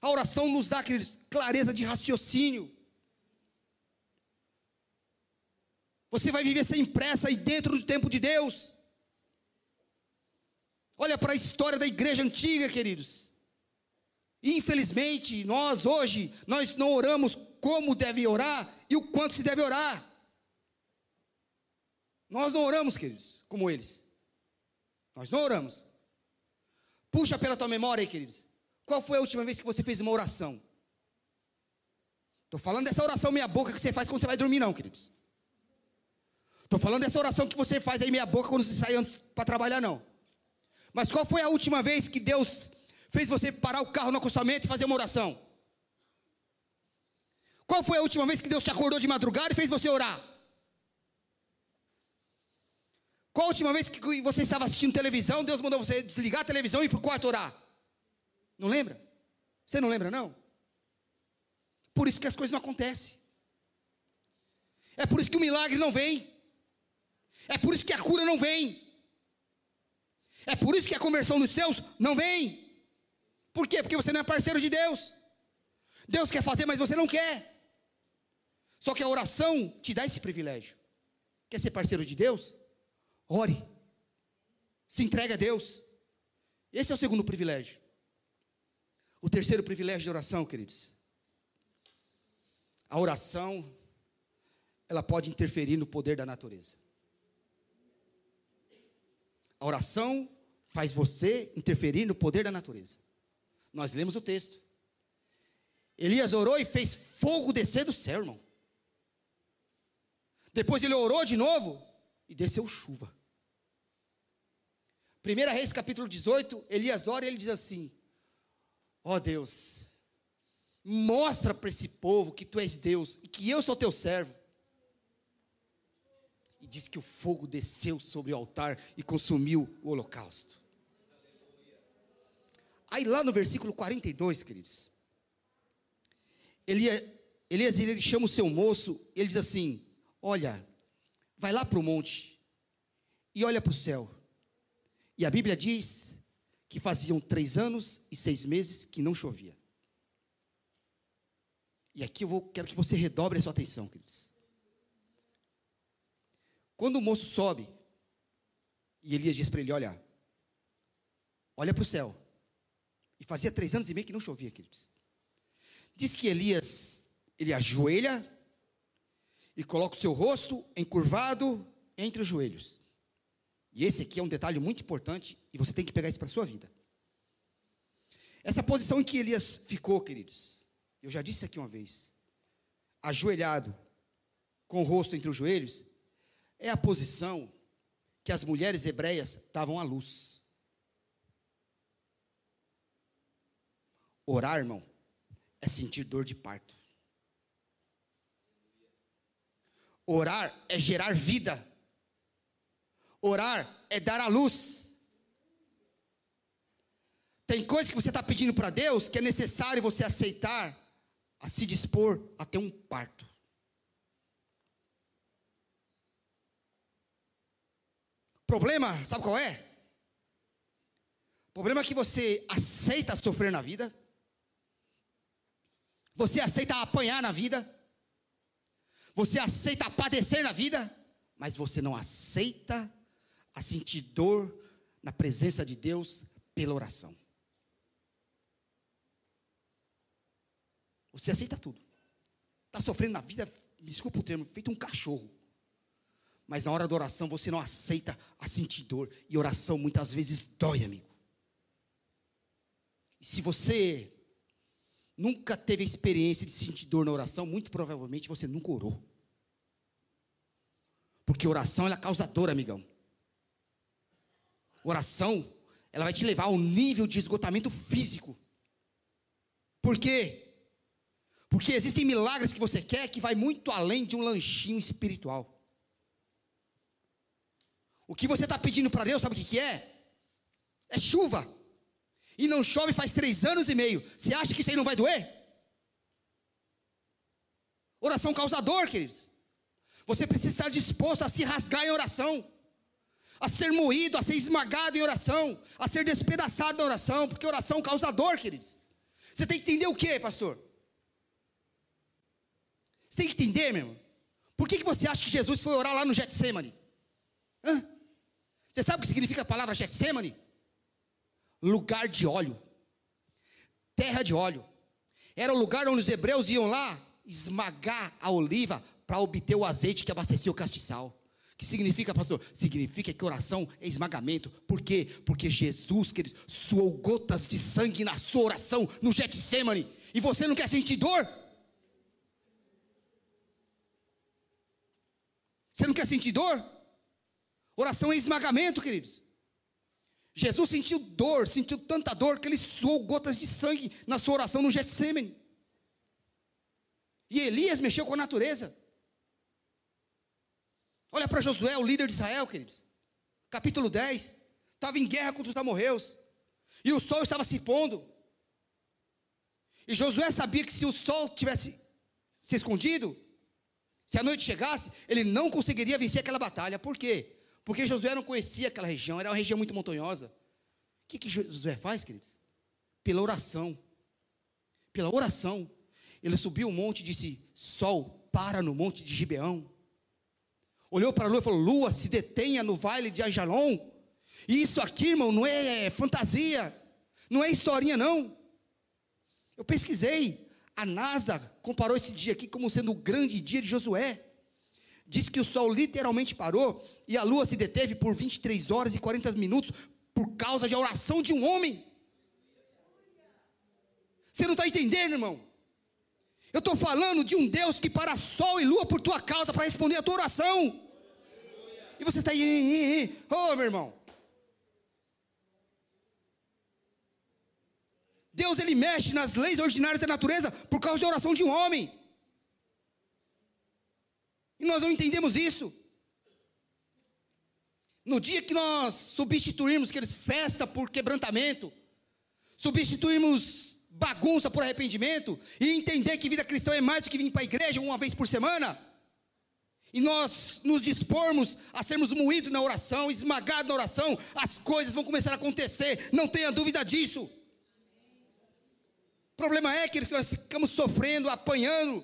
A oração nos dá clareza de raciocínio. Você vai viver sem pressa e dentro do tempo de Deus. Olha para a história da igreja antiga, queridos. Infelizmente, nós hoje, nós não oramos como deve orar e o quanto se deve orar. Nós não oramos, queridos, como eles. Nós não oramos. Puxa pela tua memória aí, queridos. Qual foi a última vez que você fez uma oração? Estou falando dessa oração meia boca que você faz quando você vai dormir, não, queridos. Estou falando dessa oração que você faz aí meia boca quando você sai antes para trabalhar, não. Mas qual foi a última vez que Deus fez você parar o carro no acostamento e fazer uma oração? Qual foi a última vez que Deus te acordou de madrugada e fez você orar? Qual a última vez que você estava assistindo televisão, Deus mandou você desligar a televisão e ir para o quarto orar? Não lembra? Você não lembra, não? Por isso que as coisas não acontecem. É por isso que o milagre não vem. É por isso que a cura não vem. É por isso que a conversão dos seus não vem. Por quê? Porque você não é parceiro de Deus. Deus quer fazer, mas você não quer. Só que a oração te dá esse privilégio. Quer ser parceiro de Deus? Ore. Se entregue a Deus. Esse é o segundo privilégio. O terceiro privilégio de oração, queridos. A oração, ela pode interferir no poder da natureza. A oração faz você interferir no poder da natureza. Nós lemos o texto. Elias orou e fez fogo descer do céu, irmão. Depois ele orou de novo e desceu chuva. 1 Reis capítulo 18, Elias ora e ele diz assim: Ó oh Deus, mostra para esse povo que tu és Deus e que eu sou teu servo e diz que o fogo desceu sobre o altar e consumiu o holocausto. Aí lá no versículo 42, queridos, Elias, Elias ele chama o seu moço, ele diz assim: Olha, vai lá para o monte e olha para o céu. E a Bíblia diz que faziam três anos e seis meses que não chovia. E aqui eu vou, quero que você redobre a sua atenção, queridos. Quando o moço sobe, e Elias diz para ele: Olha, olha para o céu. E fazia três anos e meio que não chovia, queridos. Diz que Elias, ele ajoelha e coloca o seu rosto encurvado entre os joelhos. E esse aqui é um detalhe muito importante e você tem que pegar isso para a sua vida. Essa posição em que Elias ficou, queridos, eu já disse aqui uma vez, ajoelhado, com o rosto entre os joelhos, é a posição que as mulheres hebreias davam à luz. Orar, irmão, é sentir dor de parto. Orar é gerar vida. Orar é dar a luz. Tem coisas que você está pedindo para Deus que é necessário você aceitar a se dispor a ter um parto. Problema, sabe qual é? Problema é que você aceita sofrer na vida, você aceita apanhar na vida, você aceita padecer na vida, mas você não aceita a sentir dor na presença de Deus pela oração. Você aceita tudo. Está sofrendo na vida, desculpa o termo, feito um cachorro. Mas na hora da oração você não aceita a sentir dor. E oração muitas vezes dói, amigo. E se você nunca teve a experiência de sentir dor na oração, muito provavelmente você nunca orou. Porque oração ela causa dor, amigão. Oração, ela vai te levar a um nível de esgotamento físico. Por quê? Porque existem milagres que você quer que vai muito além de um lanchinho espiritual. O que você está pedindo para Deus, sabe o que, que é? É chuva. E não chove faz três anos e meio. Você acha que isso aí não vai doer? Oração causador, queridos. Você precisa estar disposto a se rasgar em oração, a ser moído, a ser esmagado em oração, a ser despedaçado na oração, porque oração causador, queridos. Você tem que entender o que, pastor? Você tem que entender, meu irmão. Por que, que você acha que Jesus foi orar lá no Getsemane? Hã? Você sabe o que significa a palavra Getsemane? Lugar de óleo. Terra de óleo. Era o lugar onde os hebreus iam lá esmagar a oliva para obter o azeite que abastecia o castiçal. que significa, pastor? Significa que oração é esmagamento. Por quê? Porque Jesus, queridos, suou gotas de sangue na sua oração no Getsemane. E você não quer sentir dor? Você não quer sentir dor? Oração é esmagamento, queridos. Jesus sentiu dor, sentiu tanta dor que ele suou gotas de sangue na sua oração no Getsemane. E Elias mexeu com a natureza. Olha para Josué, o líder de Israel, queridos. Capítulo 10. Estava em guerra contra os amorreus. E o sol estava se pondo. E Josué sabia que se o sol tivesse se escondido, se a noite chegasse, ele não conseguiria vencer aquela batalha. Por quê? Porque Josué não conhecia aquela região, era uma região muito montanhosa. O que, que Josué faz, queridos? Pela oração. Pela oração. Ele subiu o um monte e disse: Sol, para no monte de Gibeão. Olhou para a lua e falou: Lua, se detenha no vale de Ajalon. E isso aqui, irmão, não é fantasia, não é historinha, não. Eu pesquisei. A NASA comparou esse dia aqui como sendo o grande dia de Josué. Diz que o sol literalmente parou e a lua se deteve por 23 horas e 40 minutos por causa de oração de um homem. Você não está entendendo, irmão? Eu estou falando de um Deus que para sol e lua por tua causa para responder a tua oração. E você está aí, oh, meu irmão. Deus ele mexe nas leis ordinárias da natureza por causa da oração de um homem. E nós não entendemos isso. No dia que nós substituirmos aqueles festa por quebrantamento, substituirmos bagunça por arrependimento e entender que vida cristã é mais do que vir para a igreja uma vez por semana, e nós nos dispormos a sermos moídos na oração, esmagados na oração, as coisas vão começar a acontecer, não tenha dúvida disso. O problema é que nós ficamos sofrendo, apanhando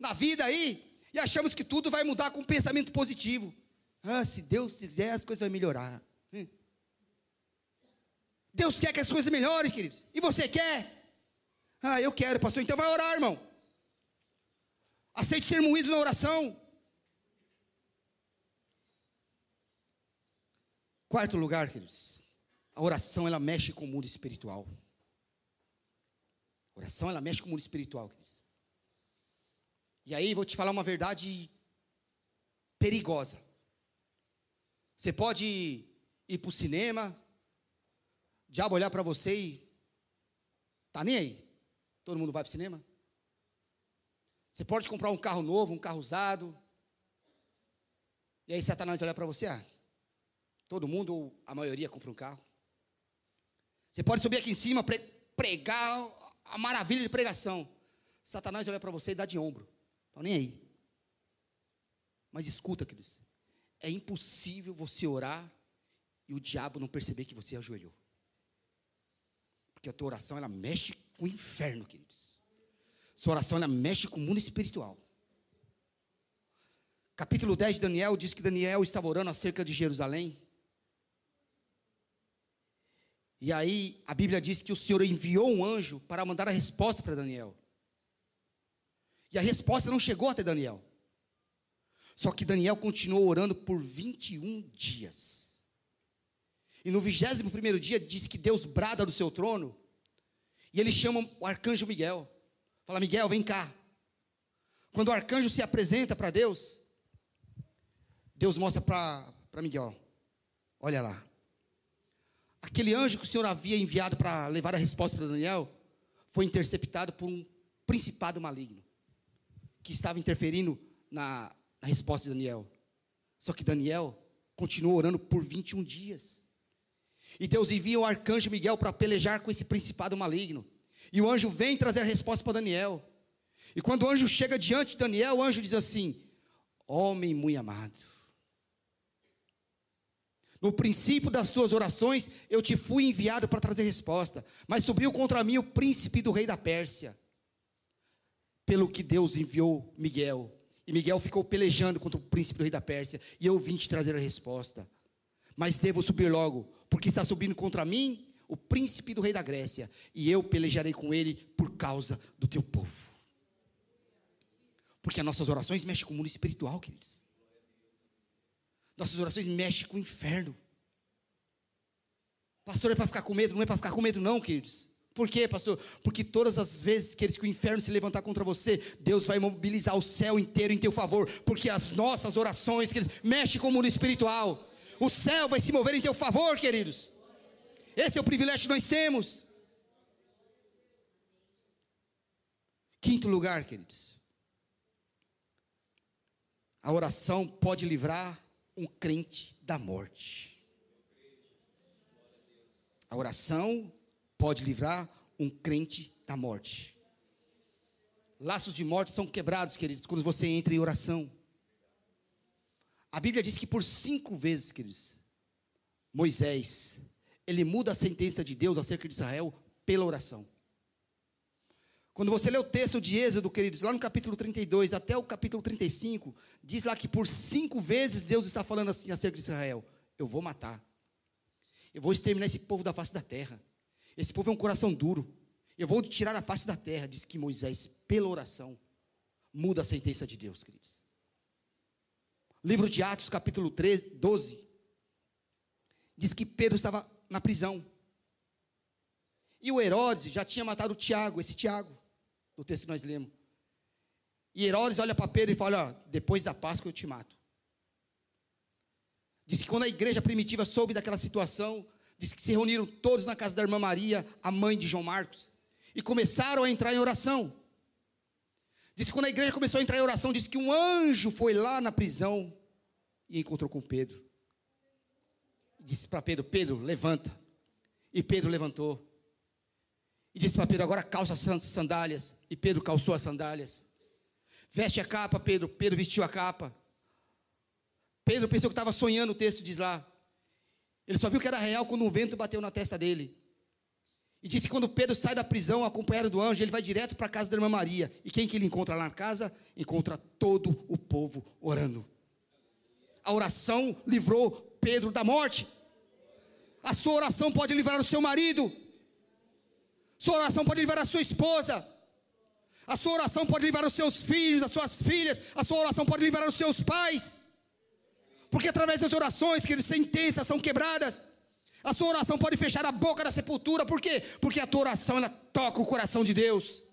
na vida aí, achamos que tudo vai mudar com um pensamento positivo. Ah, se Deus quiser, as coisas vão melhorar. Hum. Deus quer que as coisas melhorem, queridos. E você quer? Ah, eu quero, pastor. Então vai orar, irmão. Aceite ser moído na oração. Quarto lugar, queridos. A oração ela mexe com o mundo espiritual. Oração, ela mexe com o mundo espiritual, queridos. E aí, vou te falar uma verdade perigosa. Você pode ir para o cinema, o diabo olhar para você e. Tá nem aí? Todo mundo vai para o cinema? Você pode comprar um carro novo, um carro usado. E aí Satanás olhar para você, ah, todo mundo ou a maioria compra um carro. Você pode subir aqui em cima, pregar a maravilha de pregação. Satanás olha para você e dá de ombro. Está nem aí. Mas escuta, queridos. É impossível você orar e o diabo não perceber que você ajoelhou. Porque a tua oração, ela mexe com o inferno, queridos. Sua oração, ela mexe com o mundo espiritual. Capítulo 10 de Daniel diz que Daniel estava orando acerca de Jerusalém. E aí a Bíblia diz que o Senhor enviou um anjo para mandar a resposta para Daniel. E a resposta não chegou até Daniel. Só que Daniel continuou orando por 21 dias. E no 21 dia diz que Deus brada do seu trono. E ele chama o arcanjo Miguel. Fala, Miguel, vem cá. Quando o arcanjo se apresenta para Deus, Deus mostra para Miguel: Olha lá, aquele anjo que o Senhor havia enviado para levar a resposta para Daniel, foi interceptado por um principado maligno, que estava interferindo na, na resposta de Daniel. Só que Daniel continuou orando por 21 dias. E Deus envia o arcanjo Miguel para pelejar com esse principado maligno. E o anjo vem trazer a resposta para Daniel. E quando o anjo chega diante de Daniel, o anjo diz assim: Homem muito amado, no princípio das tuas orações, eu te fui enviado para trazer resposta. Mas subiu contra mim o príncipe do rei da Pérsia. Pelo que Deus enviou Miguel. E Miguel ficou pelejando contra o príncipe do rei da Pérsia. E eu vim te trazer a resposta. Mas devo subir logo, porque está subindo contra mim o príncipe do rei da Grécia. E eu pelejarei com ele por causa do teu povo. Porque as nossas orações mexem com o mundo espiritual, queridos. Nossas orações mexem com o inferno. Pastor, é para ficar com medo? Não é para ficar com medo, não, queridos. Por quê, pastor? Porque todas as vezes que o inferno se levantar contra você, Deus vai mobilizar o céu inteiro em teu favor, porque as nossas orações, queridos, mexem com o mundo espiritual. O céu vai se mover em teu favor, queridos. Esse é o privilégio que nós temos. Quinto lugar, queridos. A oração pode livrar um crente da morte. A oração pode livrar um crente da morte. Laços de morte são quebrados, queridos, quando você entra em oração. A Bíblia diz que por cinco vezes, queridos, Moisés, ele muda a sentença de Deus acerca de Israel pela oração. Quando você lê o texto de Êxodo, queridos, lá no capítulo 32 até o capítulo 35, diz lá que por cinco vezes Deus está falando assim acerca de Israel: Eu vou matar, eu vou exterminar esse povo da face da terra. Esse povo é um coração duro. Eu vou tirar a face da terra, diz que Moisés, pela oração, muda a sentença de Deus, queridos. Livro de Atos, capítulo 13, 12, diz que Pedro estava na prisão. E o Herodes já tinha matado o Tiago, esse Tiago, do texto que nós lemos. E Herodes olha para Pedro e fala: ó, depois da Páscoa eu te mato. Diz que quando a igreja primitiva soube daquela situação, diz que se reuniram todos na casa da irmã Maria, a mãe de João Marcos, e começaram a entrar em oração. Diz que quando a igreja começou a entrar em oração, diz que um anjo foi lá na prisão e encontrou com Pedro. Disse para Pedro: Pedro, levanta. E Pedro levantou. E disse para Pedro: agora calça as sandálias. E Pedro calçou as sandálias. Veste a capa, Pedro. Pedro vestiu a capa. Pedro pensou que estava sonhando, o texto diz lá. Ele só viu que era real quando um vento bateu na testa dele. E disse que quando Pedro sai da prisão, acompanhado do anjo, ele vai direto para a casa da irmã Maria. E quem que ele encontra lá na casa? Encontra todo o povo orando. A oração livrou Pedro da morte. A sua oração pode livrar o seu marido. Sua oração pode livrar a sua esposa. A sua oração pode livrar os seus filhos, as suas filhas. A sua oração pode livrar os seus pais. Porque através das orações, que sentenças são quebradas. A sua oração pode fechar a boca da sepultura. Por quê? Porque a tua oração ela toca o coração de Deus.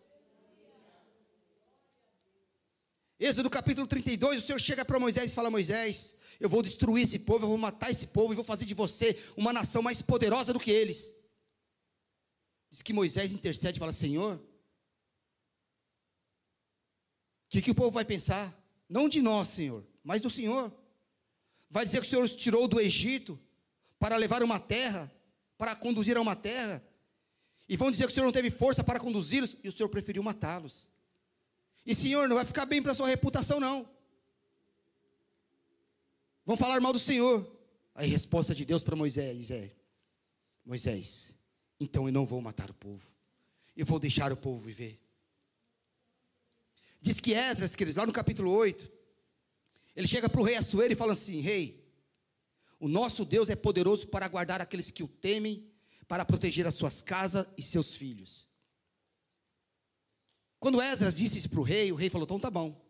Êxodo capítulo 32, o Senhor chega para Moisés e fala: Moisés, eu vou destruir esse povo, eu vou matar esse povo e vou fazer de você uma nação mais poderosa do que eles. Diz que Moisés intercede e fala: Senhor, o que, que o povo vai pensar? Não de nós, Senhor, mas do Senhor. Vai dizer que o Senhor os tirou do Egito para levar uma terra, para conduzir a uma terra. E vão dizer que o Senhor não teve força para conduzi-los e o Senhor preferiu matá-los. E Senhor, não vai ficar bem para a sua reputação, não. Vão falar mal do Senhor. A resposta de Deus para Moisés é: Moisés, então eu não vou matar o povo. Eu vou deixar o povo viver. Diz que Esdras, queridos, lá no capítulo 8, ele chega para o rei Assuero e fala assim: Rei, o nosso Deus é poderoso para guardar aqueles que o temem, para proteger as suas casas e seus filhos. Quando Esdras disse isso para o rei, o rei falou: Então tá bom.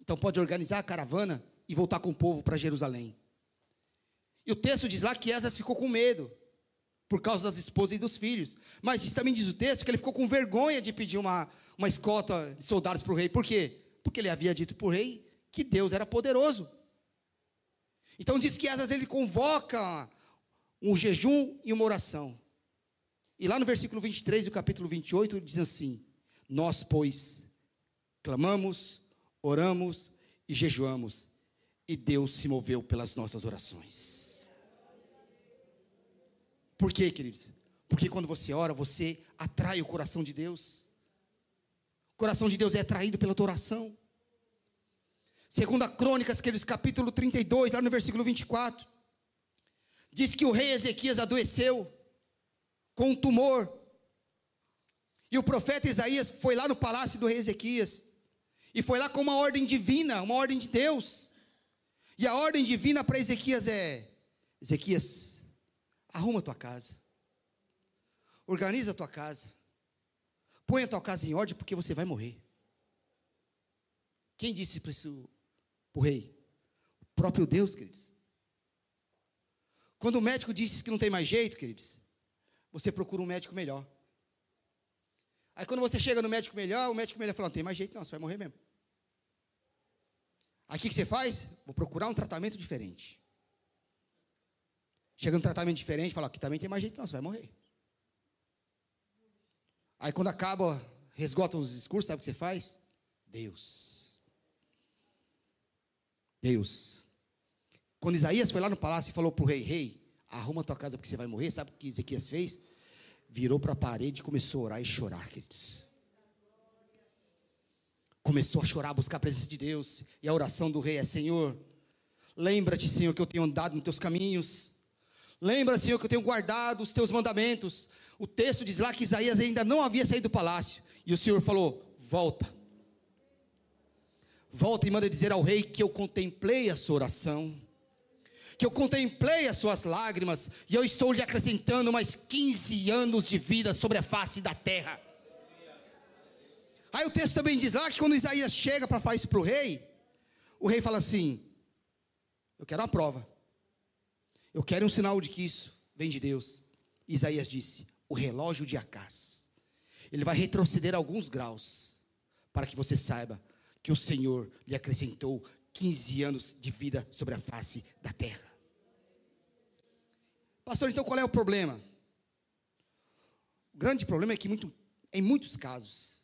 Então pode organizar a caravana e voltar com o povo para Jerusalém. E o texto diz lá que Esdras ficou com medo, por causa das esposas e dos filhos. Mas também diz o texto que ele ficou com vergonha de pedir uma, uma escolta de soldados para o rei. Por quê? Porque ele havia dito para o rei que Deus era poderoso. Então diz que às vezes ele convoca um jejum e uma oração. E lá no versículo 23 do capítulo 28 diz assim: Nós, pois, clamamos, oramos e jejuamos, e Deus se moveu pelas nossas orações. Por quê, queridos? Porque quando você ora, você atrai o coração de Deus. O coração de Deus é atraído pela tua oração. Segunda Crônicas, aqueles capítulo 32, lá no versículo 24. Diz que o rei Ezequias adoeceu com um tumor. E o profeta Isaías foi lá no palácio do rei Ezequias. E foi lá com uma ordem divina, uma ordem de Deus. E a ordem divina para Ezequias é: Ezequias, arruma a tua casa. Organiza a tua casa. Põe a tua casa em ordem porque você vai morrer. Quem disse para isso o rei? O próprio Deus, queridos. Quando o médico diz que não tem mais jeito, queridos, você procura um médico melhor. Aí quando você chega no médico melhor, o médico melhor fala: não tem mais jeito, não, você vai morrer mesmo. Aí o que, você faz? Vou procurar um tratamento diferente. Chega um tratamento diferente, fala: aqui também tem mais jeito, não, você vai morrer. Aí quando acaba, resgota os discursos, sabe o que você faz? Deus. Deus. Quando Isaías foi lá no palácio e falou para o rei: Rei, arruma a tua casa porque você vai morrer, sabe o que Ezequias fez? Virou para a parede e começou a orar e chorar, queridos. Começou a chorar, a buscar a presença de Deus. E a oração do rei é: Senhor, lembra-te, Senhor, que eu tenho andado nos teus caminhos. Lembra, Senhor, que eu tenho guardado os teus mandamentos. O texto diz lá que Isaías ainda não havia saído do palácio. E o Senhor falou: Volta. Volta e manda dizer ao rei que eu contemplei a sua oração que eu contemplei as suas lágrimas, e eu estou lhe acrescentando mais 15 anos de vida sobre a face da terra. Aí o texto também diz lá que quando Isaías chega para falar isso para o rei, o rei fala assim: Eu quero uma prova, eu quero um sinal de que isso vem de Deus. Isaías disse: O relógio de Acás, ele vai retroceder alguns graus, para que você saiba que o Senhor lhe acrescentou 15 anos de vida sobre a face da terra. Pastor, então qual é o problema? O grande problema é que muito, em muitos casos,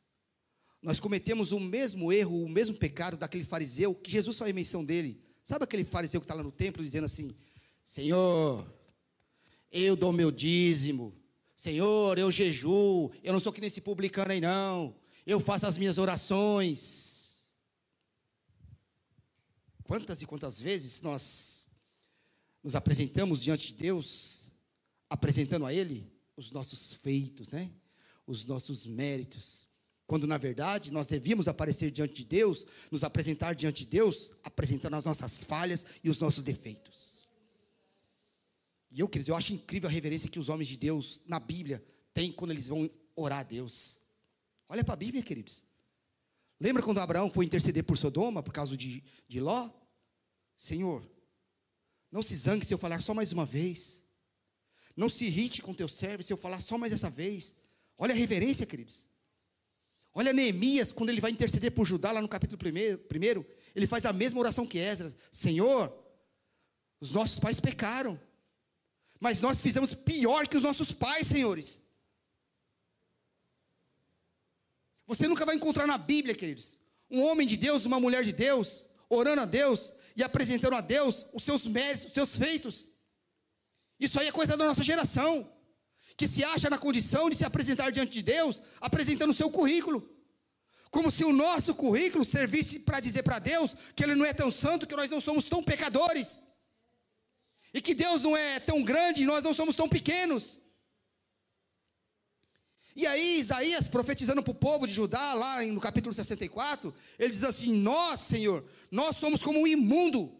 nós cometemos o mesmo erro, o mesmo pecado daquele fariseu, que Jesus faz menção dele. Sabe aquele fariseu que está lá no templo dizendo assim: Senhor, eu dou meu dízimo, Senhor, eu jejuo, eu não sou que nem esse publicano aí não, eu faço as minhas orações. Quantas e quantas vezes nós nos apresentamos diante de Deus, apresentando a Ele os nossos feitos, né? os nossos méritos. Quando na verdade nós devíamos aparecer diante de Deus, nos apresentar diante de Deus, apresentando as nossas falhas e os nossos defeitos. E eu, queridos, eu acho incrível a reverência que os homens de Deus na Bíblia têm quando eles vão orar a Deus. Olha para a Bíblia, queridos. Lembra quando Abraão foi interceder por Sodoma por causa de, de Ló? Senhor, não se zangue se eu falar só mais uma vez. Não se irrite com teu servo se eu falar só mais essa vez. Olha a reverência, queridos. Olha Neemias, quando ele vai interceder por Judá, lá no capítulo 1, primeiro, ele faz a mesma oração que Esdras: Senhor, os nossos pais pecaram, mas nós fizemos pior que os nossos pais, senhores. Você nunca vai encontrar na Bíblia, queridos, um homem de Deus, uma mulher de Deus, orando a Deus, e apresentando a Deus os seus méritos, os seus feitos. Isso aí é coisa da nossa geração, que se acha na condição de se apresentar diante de Deus, apresentando o seu currículo. Como se o nosso currículo servisse para dizer para Deus que Ele não é tão santo, que nós não somos tão pecadores. E que Deus não é tão grande e nós não somos tão pequenos. E aí, Isaías, profetizando para o povo de Judá, lá no capítulo 64, ele diz assim: Nós, Senhor, nós somos como um imundo,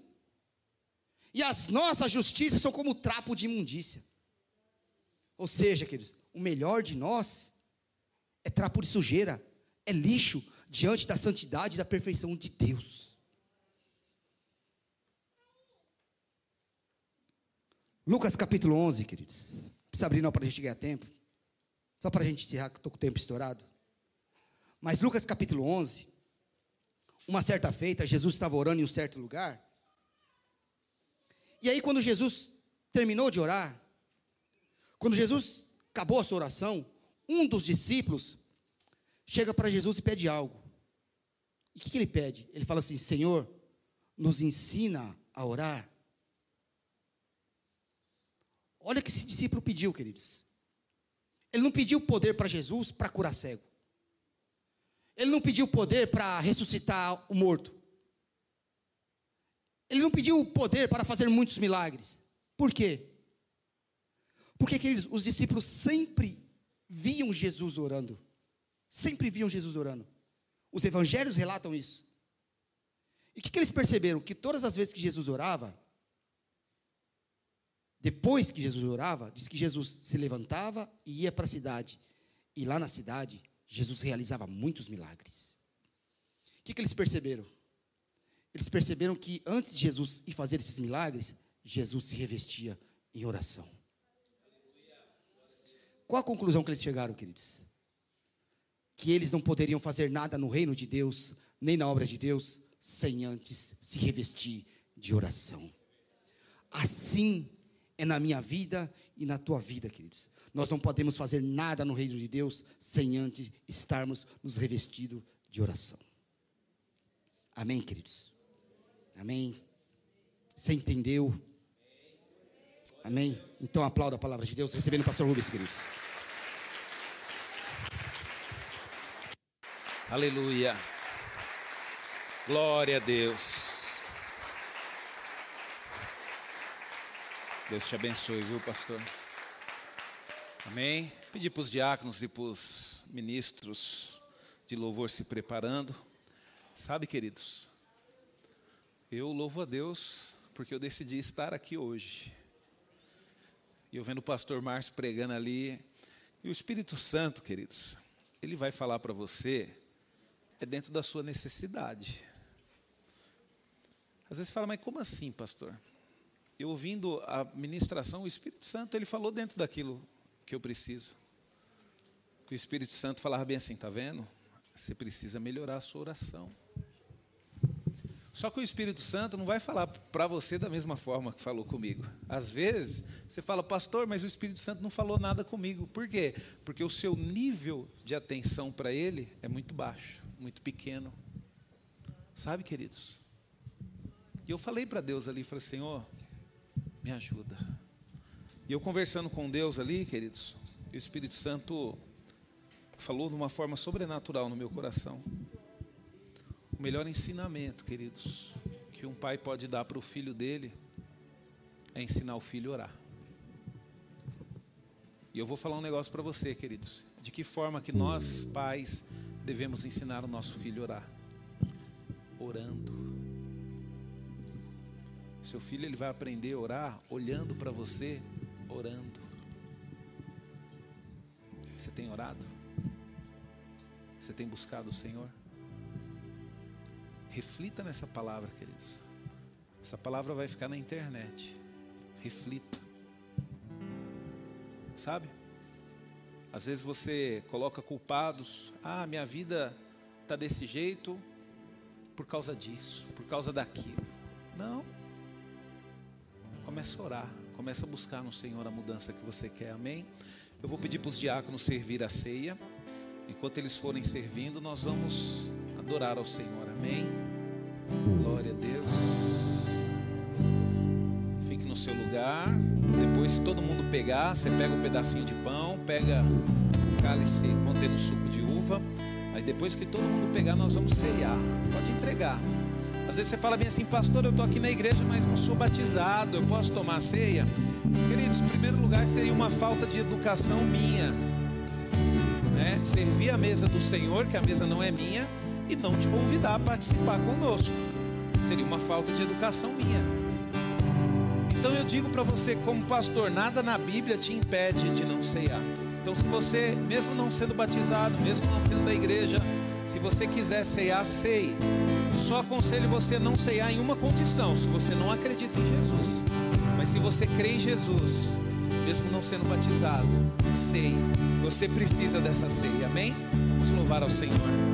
e as nossas justiças são como trapo de imundícia. Ou seja, queridos, o melhor de nós é trapo de sujeira, é lixo diante da santidade e da perfeição de Deus. Lucas capítulo 11, queridos. Precisa abrir não para a gente ganhar tempo. Só para a gente encerrar, que estou com o tempo estourado. Mas Lucas capítulo 11, uma certa feita, Jesus estava orando em um certo lugar. E aí, quando Jesus terminou de orar, quando Jesus acabou a sua oração, um dos discípulos chega para Jesus e pede algo. E o que, que ele pede? Ele fala assim: Senhor, nos ensina a orar. Olha o que esse discípulo pediu, queridos. Ele não pediu poder para Jesus para curar cego. Ele não pediu poder para ressuscitar o morto. Ele não pediu poder para fazer muitos milagres. Por quê? Porque queridos, os discípulos sempre viam Jesus orando. Sempre viam Jesus orando. Os evangelhos relatam isso. E o que, que eles perceberam? Que todas as vezes que Jesus orava, depois que Jesus orava, diz que Jesus se levantava e ia para a cidade. E lá na cidade, Jesus realizava muitos milagres. O que, que eles perceberam? Eles perceberam que antes de Jesus ir fazer esses milagres, Jesus se revestia em oração. Qual a conclusão que eles chegaram, queridos? que eles não poderiam fazer nada no reino de Deus, nem na obra de Deus, sem antes se revestir de oração. Assim é na minha vida e na tua vida, queridos. Nós não podemos fazer nada no reino de Deus sem antes estarmos nos revestidos de oração. Amém, queridos? Amém? Você entendeu? Amém? Então aplauda a palavra de Deus, recebendo o pastor Rubens, queridos.
Aleluia. Glória a Deus. Deus te abençoe, viu, pastor? Amém. Pedir para os diáconos e para os ministros de louvor se preparando. Sabe, queridos, eu louvo a Deus porque eu decidi estar aqui hoje. E eu vendo o pastor Márcio pregando ali. E o Espírito Santo, queridos, ele vai falar para você, é dentro da sua necessidade. Às vezes você fala, mas como assim, pastor? Eu ouvindo a ministração, o Espírito Santo, ele falou dentro daquilo que eu preciso. O Espírito Santo falava bem assim, tá vendo? Você precisa melhorar a sua oração. Só que o Espírito Santo não vai falar para você da mesma forma que falou comigo. Às vezes, você fala, pastor, mas o Espírito Santo não falou nada comigo. Por quê? Porque o seu nível de atenção para ele é muito baixo, muito pequeno. Sabe, queridos? E eu falei para Deus ali, falei, Senhor, me ajuda. E eu conversando com Deus ali, queridos, o Espírito Santo falou de uma forma sobrenatural no meu coração. O melhor ensinamento, queridos, que um pai pode dar para o filho dele é ensinar o filho a orar. E eu vou falar um negócio para você, queridos. De que forma que nós, pais, devemos ensinar o nosso filho a orar? Orando. Seu filho ele vai aprender a orar olhando para você, orando. Você tem orado? Você tem buscado o Senhor? Reflita nessa palavra, queridos. Essa palavra vai ficar na internet. Reflita. Sabe? Às vezes você coloca culpados. Ah, minha vida está desse jeito por causa disso, por causa daquilo. Não. Começa a orar. Começa a buscar no Senhor a mudança que você quer. Amém? Eu vou pedir para os diáconos servir a ceia. Enquanto eles forem servindo, nós vamos adorar ao Senhor. Amém? Glória a Deus. Fique no seu lugar. Depois, se todo mundo pegar, você pega um pedacinho de pão, pega o cálice contendo suco de uva. Aí depois que todo mundo pegar, nós vamos ceiar. Pode entregar. Às vezes você fala bem assim, pastor, eu estou aqui na igreja, mas não sou batizado, eu posso tomar ceia? Queridos, em primeiro lugar seria uma falta de educação minha. Né? Servir a mesa do Senhor, que a mesa não é minha, e não te convidar a participar conosco. Seria uma falta de educação minha. Então eu digo para você, como pastor, nada na Bíblia te impede de não ceiar. Então, se você, mesmo não sendo batizado, mesmo não sendo da igreja, se você quiser ceiar, ceie. Só aconselho você não ceiar em uma condição: se você não acredita em Jesus. Mas se você crê em Jesus, mesmo não sendo batizado, ceie. Você precisa dessa ceia, amém? Vamos louvar ao Senhor.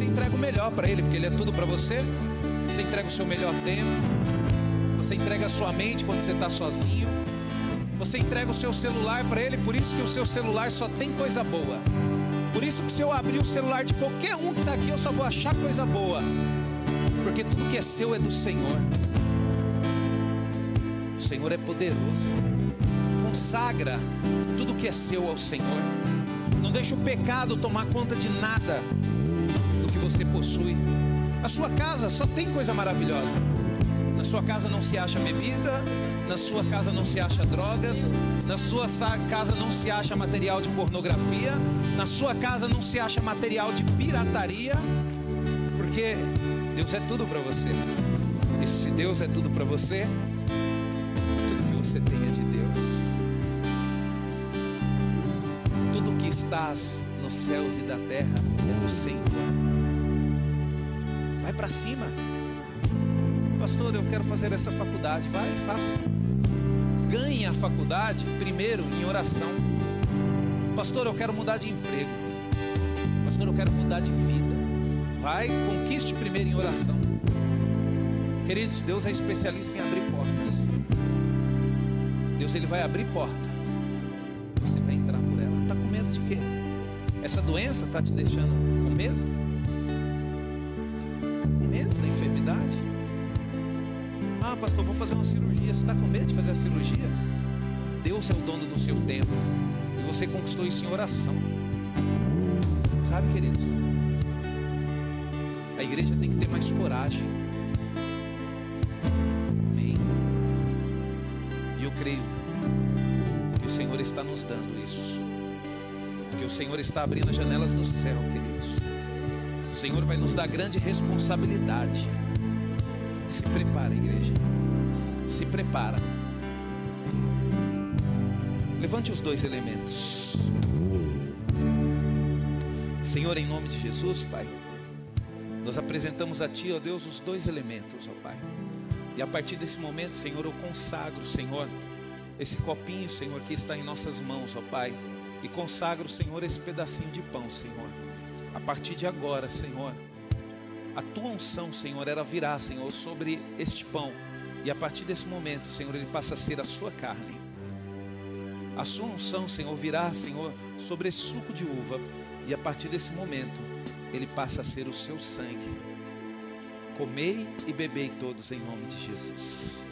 Você entrega o melhor para Ele, porque Ele é tudo para você. Você entrega o seu melhor tempo. Você entrega a sua mente quando você está sozinho. Você entrega o seu celular para Ele, por isso que o seu celular só tem coisa boa. Por isso que se eu abrir o celular de qualquer um que está aqui, eu só vou achar coisa boa. Porque tudo que é seu é do Senhor. O Senhor é poderoso. Consagra tudo que é seu ao Senhor. Não deixe o pecado tomar conta de nada você possui. A sua casa só tem coisa maravilhosa. Na sua casa não se acha bebida, na sua casa não se acha drogas, na sua casa não se acha material de pornografia, na sua casa não se acha material de pirataria, porque Deus é tudo para você. E se Deus é tudo para você, tudo que você tem é de Deus. Tudo que estás nos céus e da terra é do Senhor. Para cima. Pastor, eu quero fazer essa faculdade. Vai, faça. Ganhe a faculdade primeiro em oração. Pastor, eu quero mudar de emprego. Pastor, eu quero mudar de vida. Vai, conquiste primeiro em oração. Queridos, Deus é especialista em abrir portas. Deus ele vai abrir porta. Você vai entrar por ela. Está com medo de quê? Essa doença está te deixando com medo? Fazer uma cirurgia. Você está com medo de fazer a cirurgia? Deus é o dono do seu tempo. E você conquistou isso em oração. Sabe, queridos? A igreja tem que ter mais coragem. Amém. E eu creio que o Senhor está nos dando isso. Que o Senhor está abrindo as janelas do céu, queridos. O Senhor vai nos dar grande responsabilidade. Se prepara, igreja. Se prepara. Levante os dois elementos. Senhor, em nome de Jesus, Pai. Nós apresentamos a Ti, ó Deus, os dois elementos, ó Pai. E a partir desse momento, Senhor, eu consagro, Senhor, esse copinho, Senhor, que está em nossas mãos, ó Pai. E consagro, Senhor, esse pedacinho de pão, Senhor. A partir de agora, Senhor, a tua unção, Senhor, ela virá, Senhor, sobre este pão. E a partir desse momento, Senhor, ele passa a ser a sua carne. A sua unção, Senhor, virá, Senhor, sobre esse suco de uva. E a partir desse momento, ele passa a ser o seu sangue. Comei e bebei todos em nome de Jesus.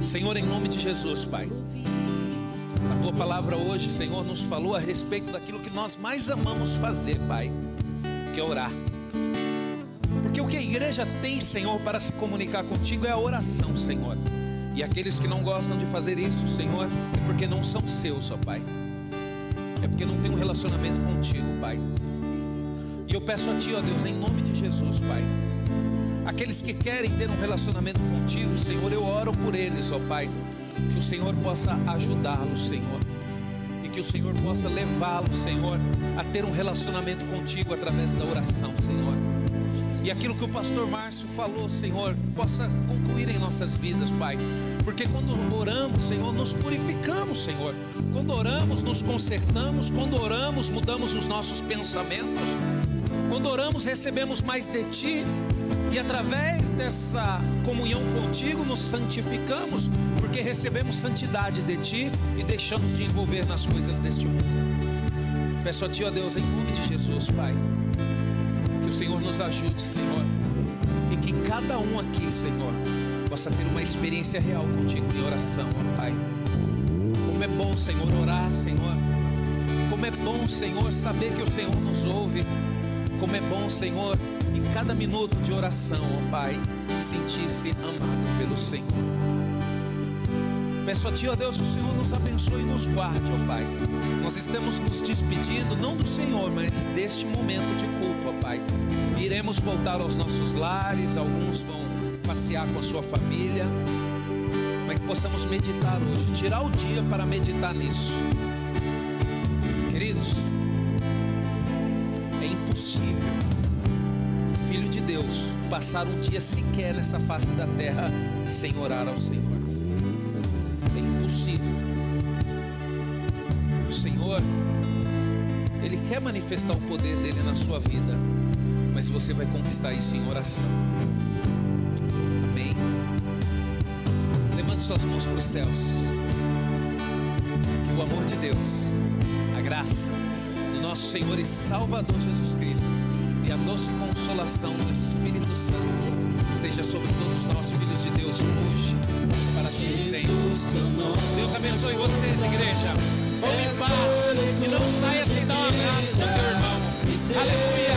Senhor, em nome de Jesus, Pai. A tua palavra hoje, Senhor, nos falou a respeito daquilo que nós mais amamos fazer, Pai, que é orar. Porque o que a igreja tem, Senhor, para se comunicar contigo é a oração, Senhor. E aqueles que não gostam de fazer isso, Senhor, é porque não são seus, ó Pai. É porque não tem um relacionamento contigo, Pai. E eu peço a Ti, ó Deus, em nome de Jesus, Pai. Aqueles que querem ter um relacionamento contigo, Senhor, eu oro por eles, ó Pai. Que o Senhor possa ajudá-los, Senhor. E que o Senhor possa levá-los, Senhor, a ter um relacionamento contigo através da oração, Senhor. E aquilo que o pastor Márcio falou, Senhor, possa concluir em nossas vidas, Pai. Porque quando oramos, Senhor, nos purificamos, Senhor. Quando oramos, nos consertamos. Quando oramos, mudamos os nossos pensamentos. Quando oramos, recebemos mais de Ti. E através dessa comunhão contigo, nos santificamos. Porque recebemos santidade de Ti e deixamos de envolver nas coisas deste mundo. Peço a Ti, ó Deus, em nome de Jesus, Pai. Que o Senhor nos ajude, Senhor. E que cada um aqui, Senhor, possa ter uma experiência real contigo em oração, ó Pai. Como é bom, Senhor, orar, Senhor. Como é bom, Senhor, saber que o Senhor nos ouve. Como é bom, Senhor, em cada minuto de oração, ó Pai, sentir-se amado pelo Senhor. Peço a Ti, ó Deus, que o Senhor nos abençoe e nos guarde, ó Pai. Nós estamos nos despedindo, não do Senhor, mas deste momento de culto, ó Pai. Iremos voltar aos nossos lares, alguns vão passear com a sua família, mas que possamos meditar hoje, tirar o dia para meditar nisso. Passar um dia sequer nessa face da terra sem orar ao Senhor. É impossível. O Senhor, Ele quer manifestar o poder dele na sua vida, mas você vai conquistar isso em oração. Amém. Levante suas mãos para os céus. Que o amor de Deus, a graça do nosso Senhor e Salvador Jesus Cristo a doce consolação do Espírito Santo seja sobre todos nós, filhos de Deus, hoje para todos sempre. Deus abençoe vocês, igreja. Vão em paz e não saia sem dar um abraço para o teu irmão. Aleluia!